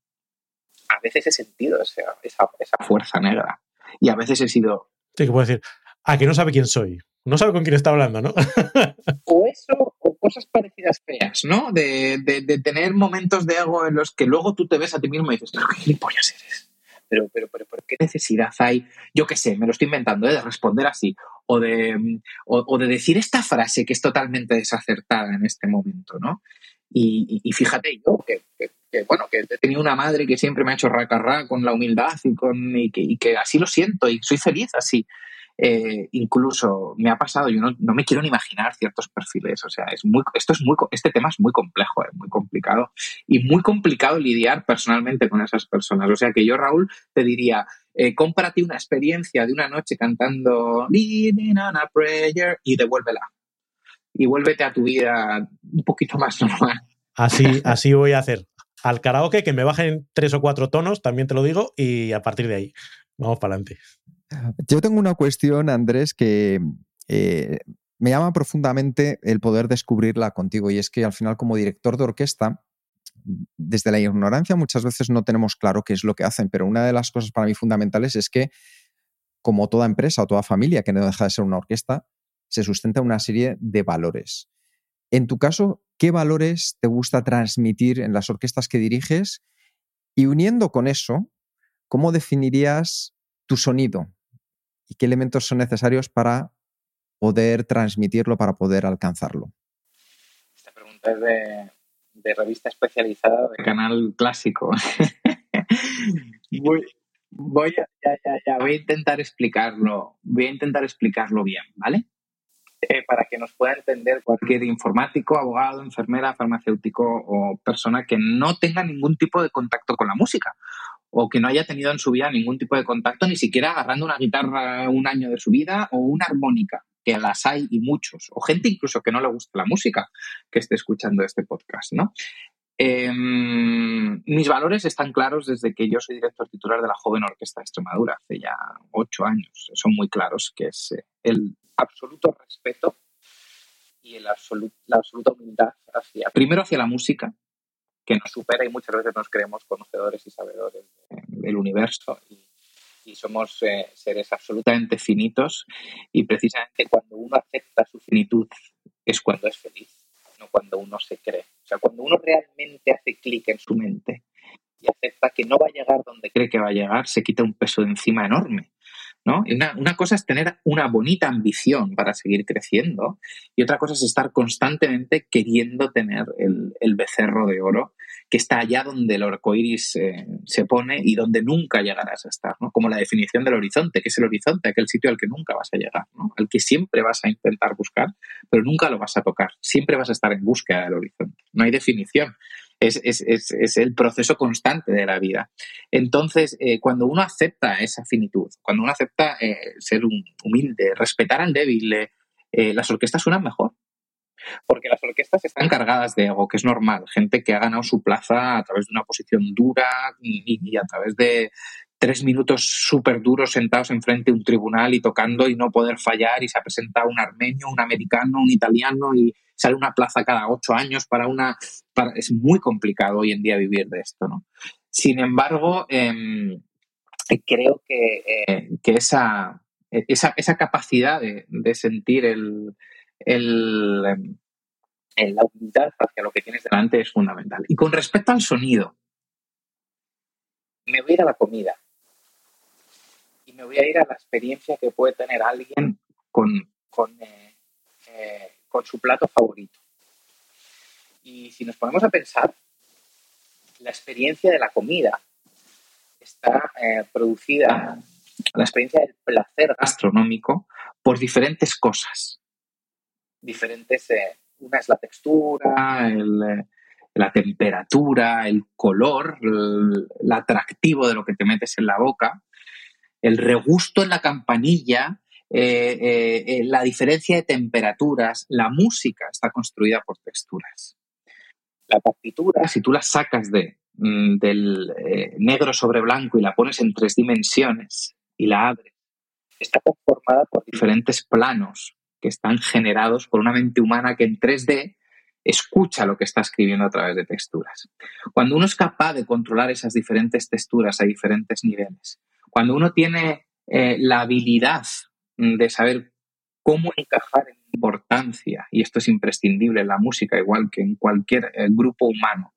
Speaker 3: A veces he sentido esa, esa, fuerza negra. Y a veces he sido...
Speaker 2: Sí, que puedo decir, a que no sabe quién soy. No sabe con quién está hablando, ¿no?
Speaker 3: o eso, o cosas parecidas feas, ¿no? De, tener momentos de ego en los que luego tú te ves a ti mismo y dices, qué gilipollas eres. Pero, pero, pero, pero, ¿qué necesidad hay? Yo qué sé, me lo estoy inventando, ¿eh? de responder así. O de, o, de decir esta frase que es totalmente desacertada en este momento, ¿no? Y, fíjate, yo que, bueno, que he tenido una madre que siempre me ha hecho racarra con la humildad y, con, y que así lo siento y soy feliz así. Eh, incluso me ha pasado, yo no, me quiero ni imaginar ciertos perfiles, o sea, es muy, esto es muy, este tema es muy complejo, es eh, muy complicado y muy complicado lidiar personalmente con esas personas. O sea que yo, Raúl, te diría, eh, cómprate una experiencia de una noche cantando Living on a Prayer y devuélvela. Y vuélvete a tu vida un poquito más normal.
Speaker 2: Así, así voy a hacer. Al karaoke que me bajen tres o cuatro tonos, también te lo digo, y a partir de ahí, vamos para adelante.
Speaker 1: Yo tengo una cuestión, Andrés, que eh, me llama profundamente el poder descubrirla contigo y es que al final como director de orquesta, desde la ignorancia muchas veces no tenemos claro qué es lo que hacen, pero una de las cosas para mí fundamentales es que como toda empresa o toda familia que no deja de ser una orquesta, se sustenta una serie de valores. En tu caso, ¿qué valores te gusta transmitir en las orquestas que diriges? Y uniendo con eso, ¿cómo definirías tu sonido? Y qué elementos son necesarios para poder transmitirlo, para poder alcanzarlo?
Speaker 3: Esta pregunta es de, revista especializada de canal clásico. voy, a, intentar explicarlo, voy a intentar explicarlo bien, ¿vale? Eh, para que nos pueda entender cualquier informático, abogado, enfermera, farmacéutico o persona que no tenga ningún tipo de contacto con la música o que no haya tenido en su vida ningún tipo de contacto, ni siquiera agarrando una guitarra un año de su vida o una armónica, que las hay y muchos, o gente incluso que no le gusta la música que esté escuchando este podcast, ¿no? Em, mis valores están claros desde que yo soy director titular de la Joven Orquesta de Extremadura, hace ya ocho años. Son muy claros, que es eh, el absoluto respeto y el la absoluta humildad hacia, primero hacia la música, que nos supera y muchas veces nos creemos conocedores y sabedores del universo y, somos eh, seres absolutamente finitos y precisamente cuando uno acepta su finitud es cuando es feliz, no cuando uno se cree. O sea, cuando uno realmente hace clic en su mente y acepta que no va a llegar donde cree que va a llegar, se quita un peso de encima enorme. ¿No? una, cosa es tener una bonita ambición para seguir creciendo y otra cosa es estar constantemente queriendo tener el, becerro de oro que está allá donde el arco iris eh, se pone y donde nunca llegarás a estar, ¿no? Como la definición del horizonte, que es el horizonte, aquel sitio al que nunca vas a llegar, Al que siempre vas a intentar buscar, pero nunca lo vas a tocar. Siempre vas a estar en búsqueda del horizonte. No hay definición es, el proceso constante de la vida. Entonces, eh, cuando uno acepta esa finitud, cuando uno acepta eh, ser humilde, respetar al débil, eh, las orquestas suenan mejor. Porque las orquestas están cargadas de ego, que es normal. Gente que ha ganado su plaza a través de una posición dura y, a través de, tres minutos súper duros sentados enfrente de un tribunal y tocando y no poder fallar y se ha presentado un armenio, un americano, un italiano y sale una plaza cada ocho años para una... es muy complicado hoy en día vivir de esto, ¿no? Sin embargo, em, creo que, eh, esa, esa, capacidad de, sentir el, el, em, la humildad hacia lo que tienes delante es fundamental. Y con respecto al sonido, me voy a ir a la comida y me voy a ir a la experiencia que puede tener alguien con, con, eh, eh, con su plato favorito. Y si nos ponemos a pensar, la experiencia de la comida está eh, producida, la experiencia del placer gastronómico, por diferentes cosas, diferentes, una es la textura, la temperatura, el color, el, atractivo de lo que te metes en la boca, el regusto en la campanilla, eh, eh, eh, la diferencia de temperaturas, la música está construida por texturas. La partitura, si tú la sacas mm, del negro sobre blanco y la pones en tres dimensiones y la abres, está conformada por diferentes planos que están generados por una mente humana que en 3D escucha lo que está escribiendo a través de texturas. Cuando uno es capaz de controlar esas diferentes texturas a diferentes niveles, cuando uno tiene eh, la habilidad de saber cómo encajar en importancia, y esto es imprescindible en la música, igual que en cualquier eh, grupo humano,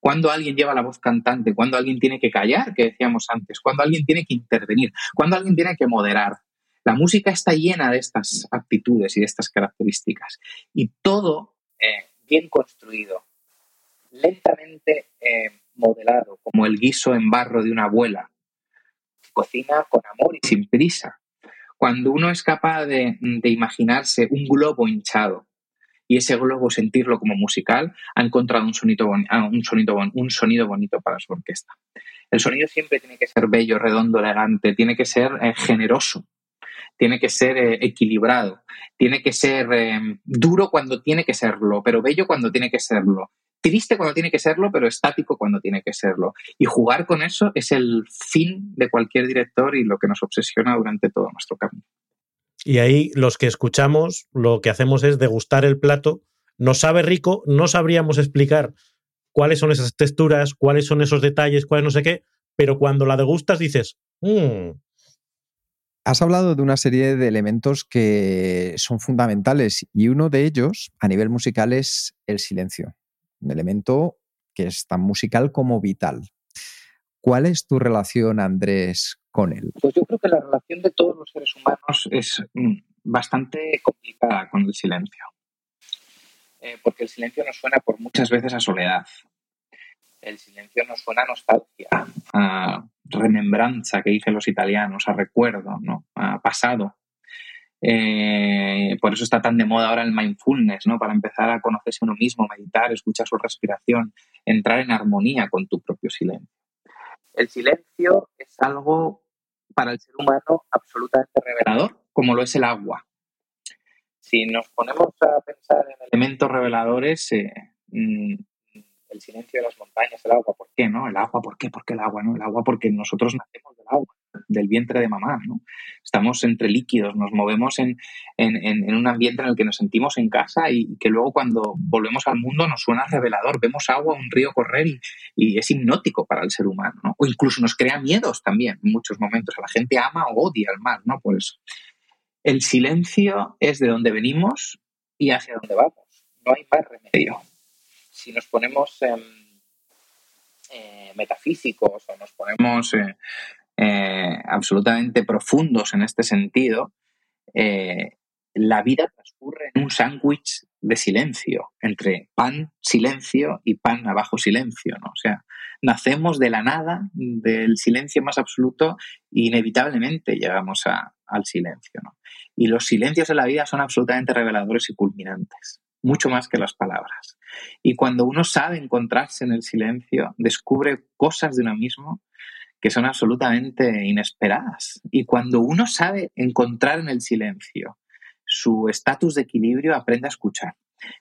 Speaker 3: cuando alguien lleva la voz cantante, cuando alguien tiene que callar, que decíamos antes, cuando alguien tiene que intervenir, cuando alguien tiene que moderar, la música está llena de estas aptitudes y de estas características. Y todo eh, bien construido, lentamente modelado, como el guiso en barro de una abuela. Cocina con amor y sin prisa. Cuando uno es capaz de, imaginarse un globo hinchado y ese globo sentirlo como musical, ha encontrado un sonido, ah, un, un sonido bonito para su orquesta. El sonido siempre tiene que ser bello, redondo, elegante, tiene que ser eh, generoso tiene que ser eh, equilibrado, tiene que ser eh, duro cuando tiene que serlo, pero bello cuando tiene que serlo, triste cuando tiene que serlo, pero estático cuando tiene que serlo. Y jugar con eso es el fin de cualquier director y lo que nos obsesiona durante todo nuestro camino.
Speaker 2: Y ahí los que escuchamos lo que hacemos es degustar el plato. Nos sabe rico, no sabríamos explicar cuáles son esas texturas, cuáles son esos detalles, cuáles no sé qué, pero cuando la degustas dices, mmm,
Speaker 1: Has hablado de una serie de elementos que son fundamentales y uno de ellos a nivel musical es el silencio, un elemento que es tan musical como vital. ¿Cuál es tu relación, Andrés, con él?
Speaker 3: Pues yo creo que la relación de todos los seres humanos es mm, bastante complicada con el silencio, eh, porque el silencio nos suena por muchas veces a soledad, el silencio nos suena a nostalgia, a remembranza que dicen los italianos, a recuerdo, ¿no? a pasado. Eh, por eso está tan de moda ahora el mindfulness, ¿no? Para empezar a conocerse uno mismo, meditar, escuchar su respiración, entrar en armonía con tu propio silencio. El silencio es algo para el ser humano absolutamente revelador, como lo es el agua. Si nos ponemos a pensar en elementos reveladores, eh, mm, el silencio de las montañas, el agua, ¿por qué no? El agua, ¿por qué? ¿Por qué el agua? ¿no? El agua porque nosotros nacemos del agua, del vientre de mamá, ¿no? Estamos entre líquidos, nos movemos en, un ambiente en el que nos sentimos en casa y que luego cuando volvemos al mundo nos suena revelador, vemos agua, un río correr y, es hipnótico para el ser humano, ¿no? O incluso nos crea miedos también en muchos momentos. La gente ama o odia el mar, ¿no? Por eso. El silencio es de donde venimos y hacia dónde vamos. No hay más remedio si nos ponemos eh, metafísicos o nos ponemos eh, absolutamente profundos en este sentido, la vida transcurre en un sándwich de silencio, entre pan, silencio y pan abajo, silencio, ¿no? O sea, nacemos de la nada, del silencio más absoluto, e inevitablemente llegamos al silencio, ¿no? Y los silencios de la vida son absolutamente reveladores y culminantes mucho más que las palabras. Y cuando uno sabe encontrarse en el silencio, descubre cosas de uno mismo que son absolutamente inesperadas. Y cuando uno sabe encontrar en el silencio su estatus de equilibrio, aprende a escuchar.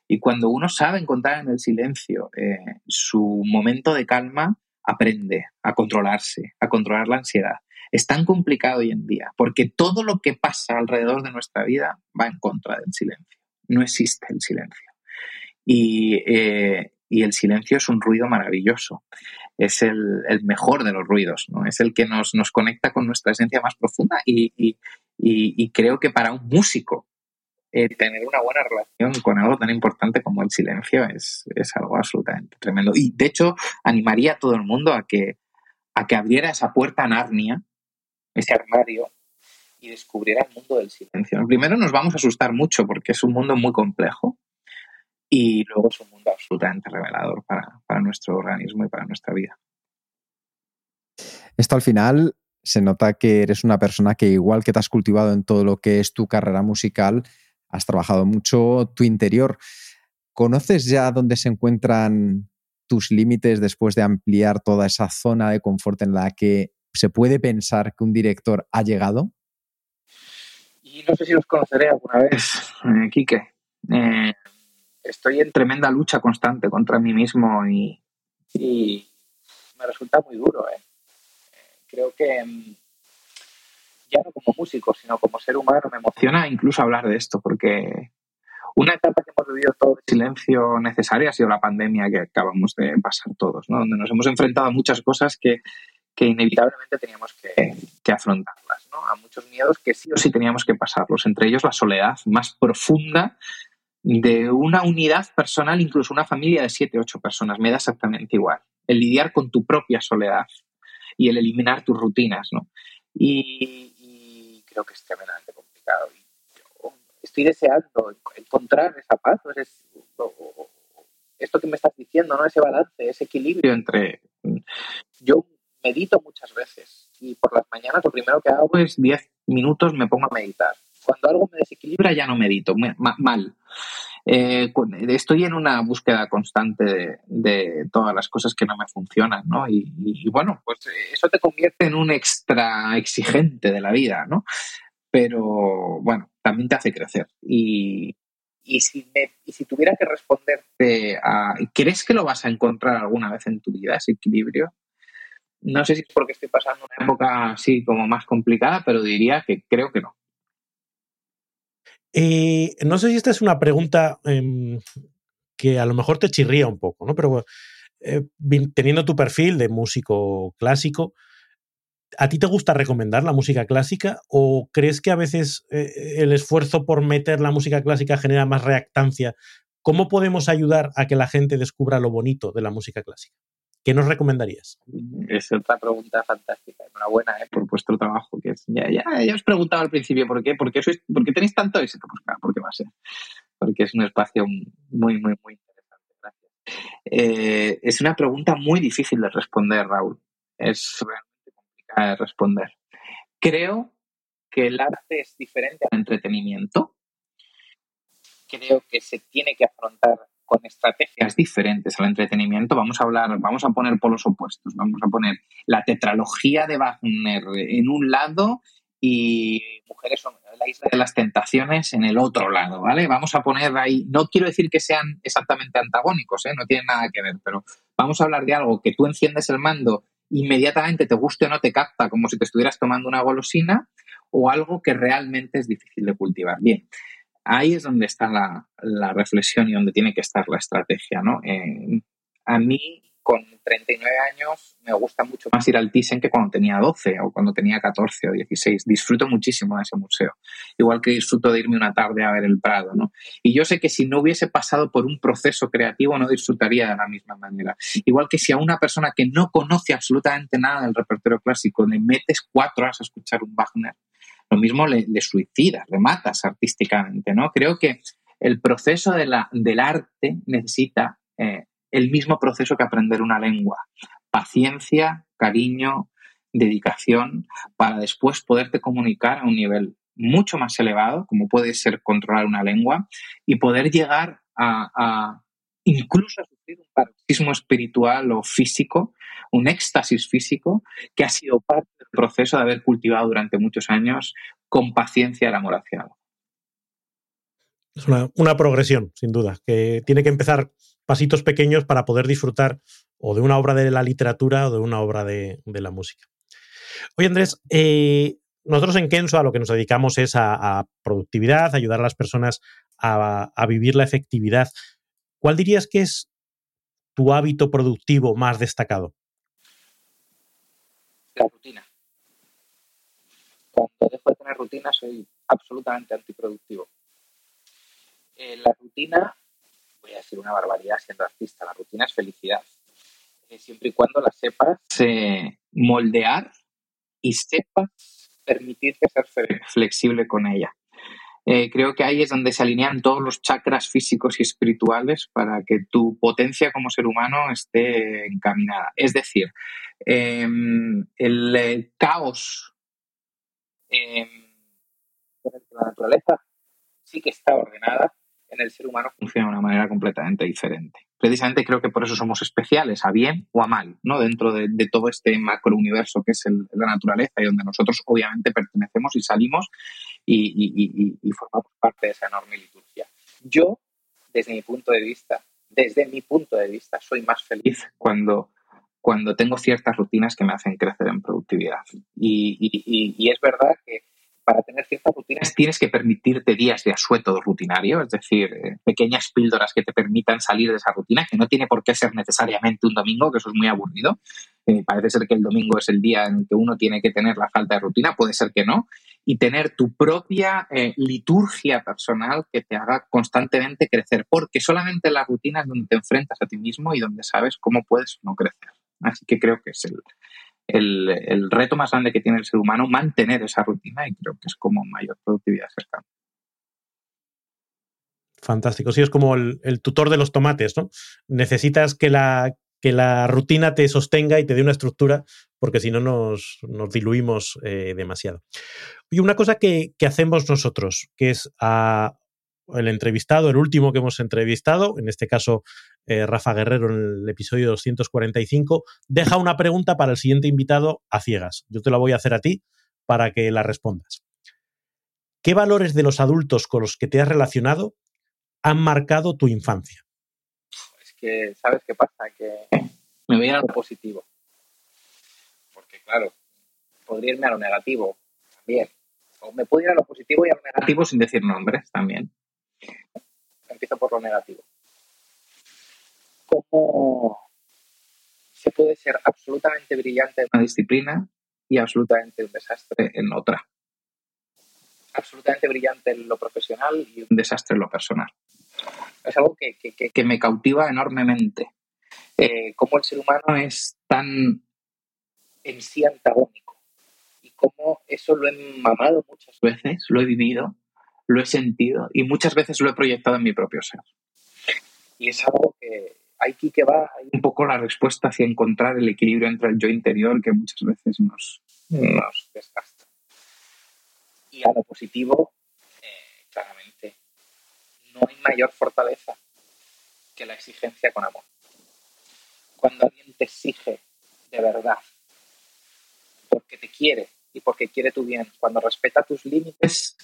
Speaker 3: Y cuando uno sabe encontrar en el silencio eh, su momento de calma, aprende a controlarse, a controlar la ansiedad. Es tan complicado hoy en día, porque todo lo que pasa alrededor de nuestra vida va en contra del silencio no existe el silencio. Eh, y, el silencio es un ruido maravilloso. Es el, mejor de los ruidos, ¿no? Es el que nos, conecta con nuestra esencia más profunda y, creo que para un músico eh, tener una buena relación con algo tan importante como el silencio es, algo absolutamente tremendo. Y de hecho, animaría a todo el mundo a que, a que abriera esa puerta a Narnia, ese armario, y descubriera el mundo del silencio. Primero nos vamos a asustar mucho porque es un mundo muy complejo y luego es un mundo absolutamente revelador para, nuestro organismo y para nuestra vida.
Speaker 1: Esto al final se nota que eres una persona que igual que te has cultivado en todo lo que es tu carrera musical, has trabajado mucho tu interior. ¿Conoces ya dónde se encuentran tus límites después de ampliar toda esa zona de confort en la que se puede pensar que un director ha llegado?
Speaker 3: Y no sé si los conoceré alguna vez, eh, Quique. Eh, estoy en tremenda lucha constante contra mí mismo y, me resulta muy duro. ¿eh? Creo que mm, ya no como músico, sino como ser humano me emociona incluso hablar de esto, porque una etapa que hemos vivido todo de silencio necesario ha sido la pandemia que acabamos de pasar todos, ¿no? donde nos hemos enfrentado a muchas cosas que, que inevitablemente teníamos que, que afrontarlas, ¿no? a muchos miedos que sí o sí teníamos que pasarlos, entre ellos la soledad más profunda de una unidad personal, incluso una familia de siete, ocho personas, me da exactamente igual. El lidiar con tu propia soledad y el eliminar tus rutinas, ¿no? Y, creo que es tremendamente complicado. estoy deseando encontrar esa paz, esto que me estás diciendo, ¿no? Ese balance, ese equilibrio entre... Yo medito muchas veces y por las mañanas lo primero que hago es 10 minutos me pongo a meditar cuando algo me desequilibra ya no medito, mal. Eh, estoy en una búsqueda constante de, todas las cosas que no me funcionan, ¿no? Y, bueno, pues eso te convierte en un extra exigente de la vida, ¿no? Pero bueno, también te hace crecer. Y, si, si tuviera que responderte a, ¿crees que lo vas a encontrar alguna vez en tu vida, ese equilibrio? No sé si es porque estoy pasando una época así como más complicada, pero diría que creo que no.
Speaker 2: Eh, no sé si esta es una pregunta em, que a lo mejor te chirría un poco, ¿no? Pero eh, teniendo tu perfil de músico clásico, ¿a ti te gusta recomendar la música clásica o crees que a veces eh, el esfuerzo por meter la música clásica genera más reactancia? ¿Cómo podemos ayudar a que la gente descubra lo bonito de la música clásica? ¿Qué nos recomendarías?
Speaker 3: Es otra pregunta fantástica. Enhorabuena ¿eh? por vuestro trabajo. Que es, ya, os preguntaba al principio por qué, por qué, sois, por qué tenéis tanto éxito. Pues claro, porque va a ser. Porque es un espacio muy, muy, muy interesante. Gracias. Eh, es una pregunta muy difícil de responder, Raúl. Es realmente complicada de responder. Creo que el arte es diferente al entretenimiento. Creo que se tiene que afrontar con estrategias diferentes al entretenimiento, vamos a hablar, vamos a poner polos opuestos, vamos a poner la tetralogía de Wagner en un lado y Mujeres son la isla de las tentaciones en el otro lado, ¿vale? Vamos a poner ahí, no quiero decir que sean exactamente antagónicos, ¿eh? no tienen nada que ver, pero vamos a hablar de algo que tú enciendes el mando, inmediatamente te guste o no te capta, como si te estuvieras tomando una golosina, o algo que realmente es difícil de cultivar. Bien, ahí es donde está la, reflexión y donde tiene que estar la estrategia. ¿no? Eh, a mí, con 39 años, me gusta mucho más ir al Thyssen que cuando tenía 12 o cuando tenía 14 o 16. Disfruto muchísimo de ese museo. Igual que disfruto de irme una tarde a ver el Prado. ¿no? Y yo sé que si no hubiese pasado por un proceso creativo, no disfrutaría de la misma manera. Igual que si a una persona que no conoce absolutamente nada del repertorio clásico le metes cuatro horas a escuchar un Wagner, lo mismo le, suicidas, le matas artísticamente, ¿no? Creo que el proceso de la, del arte necesita eh, el mismo proceso que aprender una lengua. Paciencia, cariño, dedicación, para después poderte comunicar a un nivel mucho más elevado, como puede ser controlar una lengua, y poder llegar a, incluso a sufrir un paroxismo espiritual o físico, un éxtasis físico, que ha sido parte del proceso de haber cultivado durante muchos años con paciencia el amor hacia algo.
Speaker 2: Es una, progresión, sin duda, que tiene que empezar pasitos pequeños para poder disfrutar o de una obra de la literatura o de una obra de, la música. Oye, Andrés, eh, nosotros en Kenso a lo que nos dedicamos es a, productividad, ayudar a las personas a, a, vivir la efectividad. ¿Cuál dirías que es tu hábito productivo más destacado?
Speaker 3: La rutina. Cuando dejo de tener rutina soy absolutamente antiproductivo. Eh, la rutina, voy a decir una barbaridad siendo artista, la rutina es felicidad. Eh, siempre y cuando la sepas eh, moldear y sepas permitirte ser flexible con ella. Eh, creo que ahí es donde se alinean todos los chakras físicos y espirituales para que tu potencia como ser humano esté encaminada. Es decir, em, el, caos em, la naturaleza sí que está ordenada, en el ser humano funciona de una manera completamente diferente. Precisamente creo que por eso somos especiales, a bien o a mal, ¿no? Dentro de, todo este macrouniverso que es la naturaleza y donde nosotros obviamente pertenecemos y salimos y, y formamos parte de esa enorme liturgia. Yo, desde mi punto de vista, desde mi punto de vista, soy más feliz cuando cuando tengo ciertas rutinas que me hacen crecer en productividad. Y, es verdad que para tener ciertas rutinas tienes que permitirte días de asueto rutinario, es decir, eh, pequeñas píldoras que te permitan salir de esa rutina, que no tiene por qué ser necesariamente un domingo, que eso es muy aburrido. Eh, parece ser que el domingo es el día en que uno tiene que tener la falta de rutina, puede ser que no, y tener tu propia eh, liturgia personal que te haga constantemente crecer, porque solamente la rutina es donde te enfrentas a ti mismo y donde sabes cómo puedes no crecer. Así que creo que es el, reto más grande que tiene el ser humano mantener esa rutina y creo que es como mayor productividad cercana.
Speaker 2: Fantástico. Sí, es como el, tutor de los tomates, ¿no? Necesitas que la, que la rutina te sostenga y te dé una estructura, porque si no nos, diluimos eh, demasiado. Y una cosa que, que, hacemos nosotros, que es a, el entrevistado, el último que hemos entrevistado, en este caso eh, Rafa Guerrero en el episodio 245, deja una pregunta para el siguiente invitado a ciegas. Yo te la voy a hacer a ti para que la respondas. ¿Qué valores de los adultos con los que te has relacionado han marcado tu infancia?
Speaker 3: Es que, ¿sabes qué pasa? Que me voy a lo positivo. Porque, claro, podría irme a lo negativo también. O me puedo ir a lo positivo y a lo negativo sin decir nombres también. Empiezo por lo negativo. ¿Cómo se puede ser absolutamente brillante en una disciplina y absolutamente un desastre en otra? Absolutamente brillante en lo profesional y un desastre en lo personal. Es algo que, me cautiva enormemente. Eh, cómo el ser humano es tan en sí antagónico y cómo eso lo he mamado muchas veces, lo he vivido lo he sentido y muchas veces lo he proyectado en mi propio ser. Y es algo que aquí que va un poco la respuesta hacia encontrar el equilibrio entre el yo interior que muchas veces nos, nos desgasta. Y a lo positivo, eh, claramente, no hay mayor fortaleza que la exigencia con amor. Cuando alguien te exige de verdad, porque te quiere y porque quiere tu bien, cuando respeta tus límites,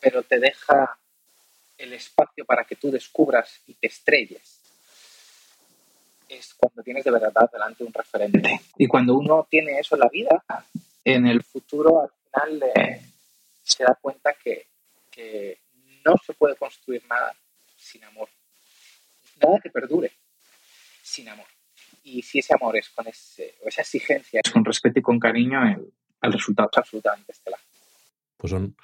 Speaker 3: pero te deja el espacio para que tú descubras y te estrelles. Es cuando tienes de verdad delante un referente. Y cuando uno tiene eso en la vida, en el futuro al final se da cuenta que, no se puede construir nada sin amor. Nada que perdure sin amor. Y si ese amor es con ese, esa exigencia, es con respeto y con cariño, el, el resultado es absolutamente estelar.
Speaker 2: Pues son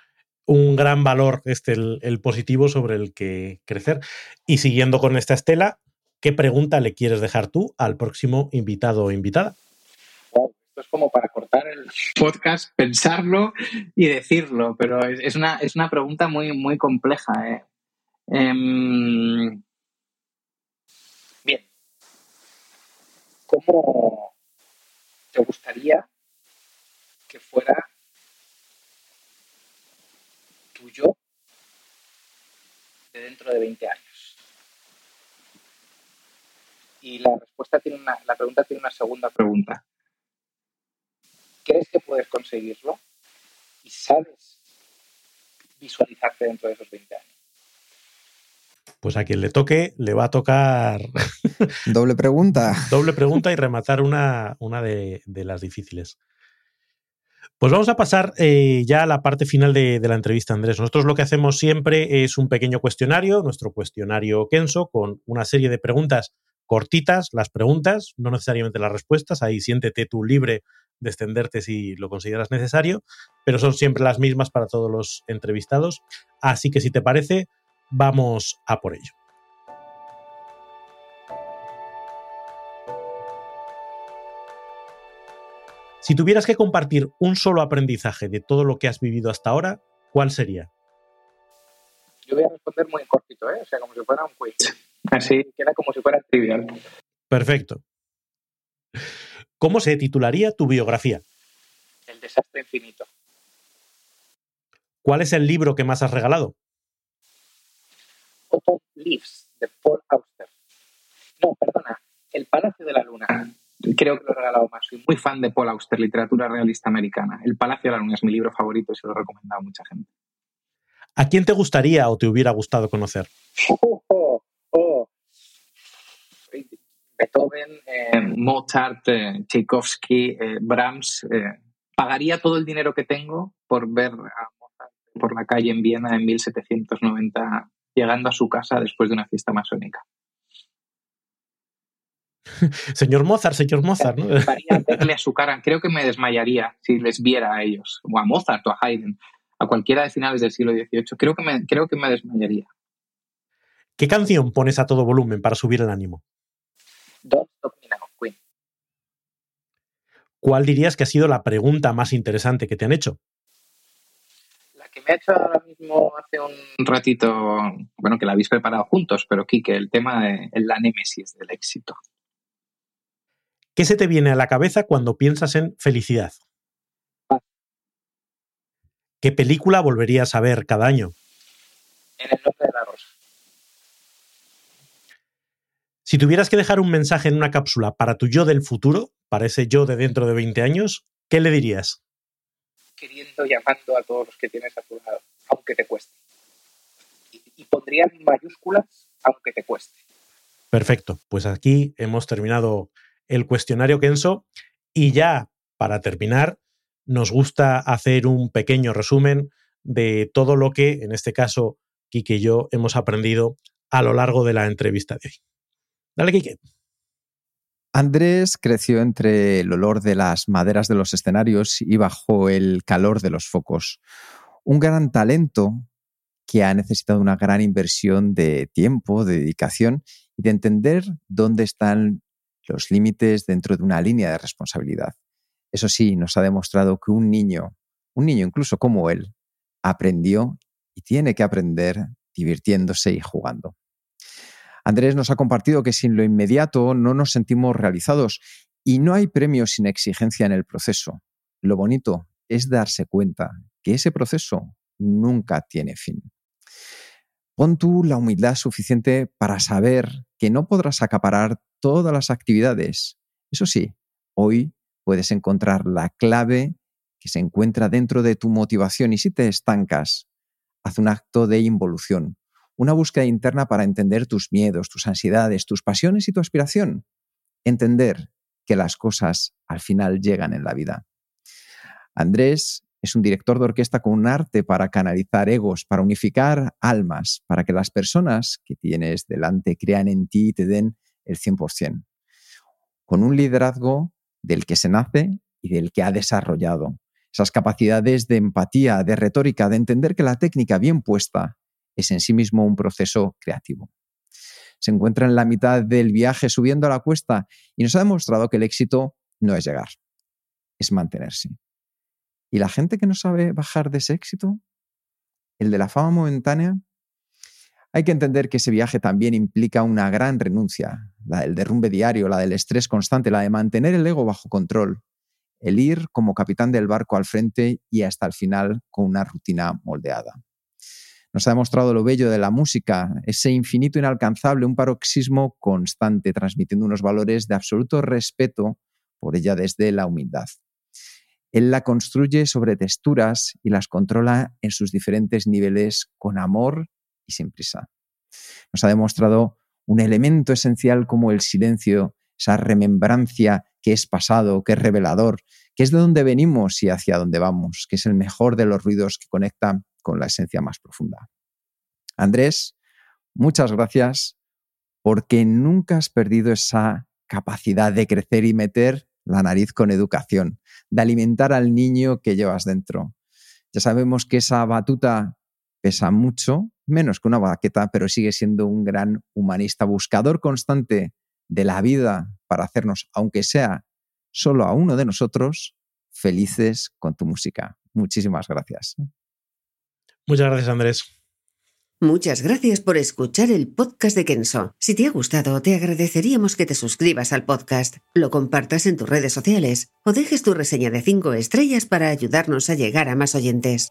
Speaker 2: un gran valor este, el, positivo sobre el que crecer. Y siguiendo con esta estela, ¿qué pregunta le quieres dejar tú al próximo invitado o invitada?
Speaker 3: esto es como para cortar el podcast, pensarlo y decirlo, pero es, una, es una, pregunta muy, muy compleja. ¿eh? Em, bien. ¿Cómo te gustaría que fuera yo de dentro de 20 años? Y la respuesta tiene una, la pregunta tiene una segunda pregunta. ¿Crees que puedes conseguirlo? ¿Y sabes visualizarte dentro de esos 20 años?
Speaker 2: Pues a quien le toque, le va a tocar.
Speaker 1: Doble pregunta.
Speaker 2: Doble pregunta y rematar una, una de, de las difíciles. Pues vamos a pasar eh, ya a la parte final de, la entrevista, Andrés. Nosotros lo que hacemos siempre es un pequeño cuestionario, nuestro cuestionario Kenso, con una serie de preguntas cortitas, las preguntas, no necesariamente las respuestas. Ahí siéntete tú libre de extenderte si lo consideras necesario, pero son siempre las mismas para todos los entrevistados. Así que si te parece, vamos a por ello. Si tuvieras que compartir un solo aprendizaje de todo lo que has vivido hasta ahora, ¿cuál sería?
Speaker 3: Yo voy a responder muy cortito, ¿eh? o sea, como si fuera un quiz. Así, queda como si fuera trivial.
Speaker 2: Perfecto. ¿Cómo se titularía tu biografía?
Speaker 3: El desastre infinito.
Speaker 2: ¿Cuál es el libro que más has regalado?
Speaker 3: Autumn Leaves, de Paul Auster. No, perdona, El Palacio de la Luna. Creo que lo he regalado más. Soy muy fan de Paul Auster, literatura realista americana. El Palacio de la Luna es mi libro favorito y se lo he recomendado a mucha gente.
Speaker 2: ¿A quién te gustaría o te hubiera gustado conocer?
Speaker 3: Oh, oh, oh. Beethoven, eh, Mozart, eh, Tchaikovsky, eh, Brahms. pagaría todo el dinero que tengo por ver a Mozart por la calle en Viena en 1790 llegando a su casa después de una fiesta masónica.
Speaker 2: Señor Mozart, señor Mozart, ¿no?
Speaker 3: A su cara, creo que me desmayaría si les viera a ellos, o a Mozart o a Haydn, a cualquiera de finales del siglo XVIII. Creo que me, creo que me desmayaría.
Speaker 2: ¿Qué canción pones a todo volumen para subir el ánimo?
Speaker 3: Don't Stop Me Now, Queen.
Speaker 2: ¿Cuál dirías que ha sido la pregunta más interesante que te han hecho?
Speaker 3: La que me ha hecho ahora mismo hace un ratito, bueno, que la habéis preparado juntos, pero Kike, el tema de la némesis del éxito.
Speaker 2: ¿Qué se te viene a la cabeza cuando piensas en felicidad? ¿Qué película volverías a ver cada año?
Speaker 3: En el nombre de la rosa.
Speaker 2: Si tuvieras que dejar un mensaje en una cápsula para tu yo del futuro, para ese yo de dentro de 20 años, ¿qué le dirías?
Speaker 3: queriendo y amando a todos los que tienes a tu lado, aunque te cueste. Y, y pondría en mayúsculas, aunque te cueste.
Speaker 2: Perfecto, pues aquí hemos terminado el cuestionario Kenso y ya para terminar nos gusta hacer un pequeño resumen de todo lo que en este caso Kike y yo hemos aprendido a lo largo de la entrevista de hoy. Dale, Kike.
Speaker 1: Andrés creció entre el olor de las maderas de los escenarios y bajo el calor de los focos. Un gran talento que ha necesitado una gran inversión de tiempo, de dedicación y de entender dónde están los límites dentro de una línea de responsabilidad. Eso sí, nos ha demostrado que un niño, un niño incluso como él, aprendió y tiene que aprender divirtiéndose y jugando. Andrés nos ha compartido que sin lo inmediato no nos sentimos realizados y no hay premio sin exigencia en el proceso. Lo bonito es darse cuenta que ese proceso nunca tiene fin. Pon tú la humildad suficiente para saber que no podrás acaparar todas las actividades. Eso sí, hoy puedes encontrar la clave que se encuentra dentro de tu motivación y si te estancas, haz un acto de involución, una búsqueda interna para entender tus miedos, tus ansiedades, tus pasiones y tu aspiración. Entender que las cosas al final llegan en la vida. Andrés es un director de orquesta con un arte para canalizar egos, para unificar almas, para que las personas que tienes delante crean en ti y te den el 100%. Con un liderazgo del que se nace y del que ha desarrollado. Esas capacidades de empatía, de retórica, de entender que la técnica bien puesta es en sí mismo un proceso creativo. Se encuentra en la mitad del viaje subiendo a la cuesta y nos ha demostrado que el éxito no es llegar, es mantenerse. ¿Y la gente que no sabe bajar de ese éxito? ¿El de la fama momentánea? Hay que entender que ese viaje también implica una gran renuncia, la del derrumbe diario, la del estrés constante, la de mantener el ego bajo control, el ir como capitán del barco al frente y hasta el final con una rutina moldeada. Nos ha demostrado lo bello de la música, ese infinito inalcanzable, un paroxismo constante, transmitiendo unos valores de absoluto respeto por ella desde la humildad. Él la construye sobre texturas y las controla en sus diferentes niveles con amor sin prisa. Nos ha demostrado un elemento esencial como el silencio, esa remembrancia que es pasado, que es revelador, que es de dónde venimos y hacia dónde vamos, que es el mejor de los ruidos que conecta con la esencia más profunda. Andrés, muchas gracias porque nunca has perdido esa capacidad de crecer y meter la nariz con educación, de alimentar al niño que llevas dentro. Ya sabemos que esa batuta pesa mucho, menos que una baqueta, pero sigue siendo un gran humanista, buscador constante de la vida para hacernos, aunque sea solo a uno de nosotros, felices con tu música. Muchísimas gracias.
Speaker 2: Muchas gracias, Andrés.
Speaker 4: Muchas gracias por escuchar el podcast de Kenso. Si te ha gustado, te agradeceríamos que te suscribas al podcast, lo compartas en tus redes sociales o dejes tu reseña de 5 estrellas para ayudarnos a llegar a más oyentes.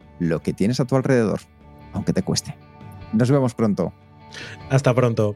Speaker 1: lo que tienes a tu alrededor, aunque te cueste. Nos vemos pronto.
Speaker 2: Hasta pronto.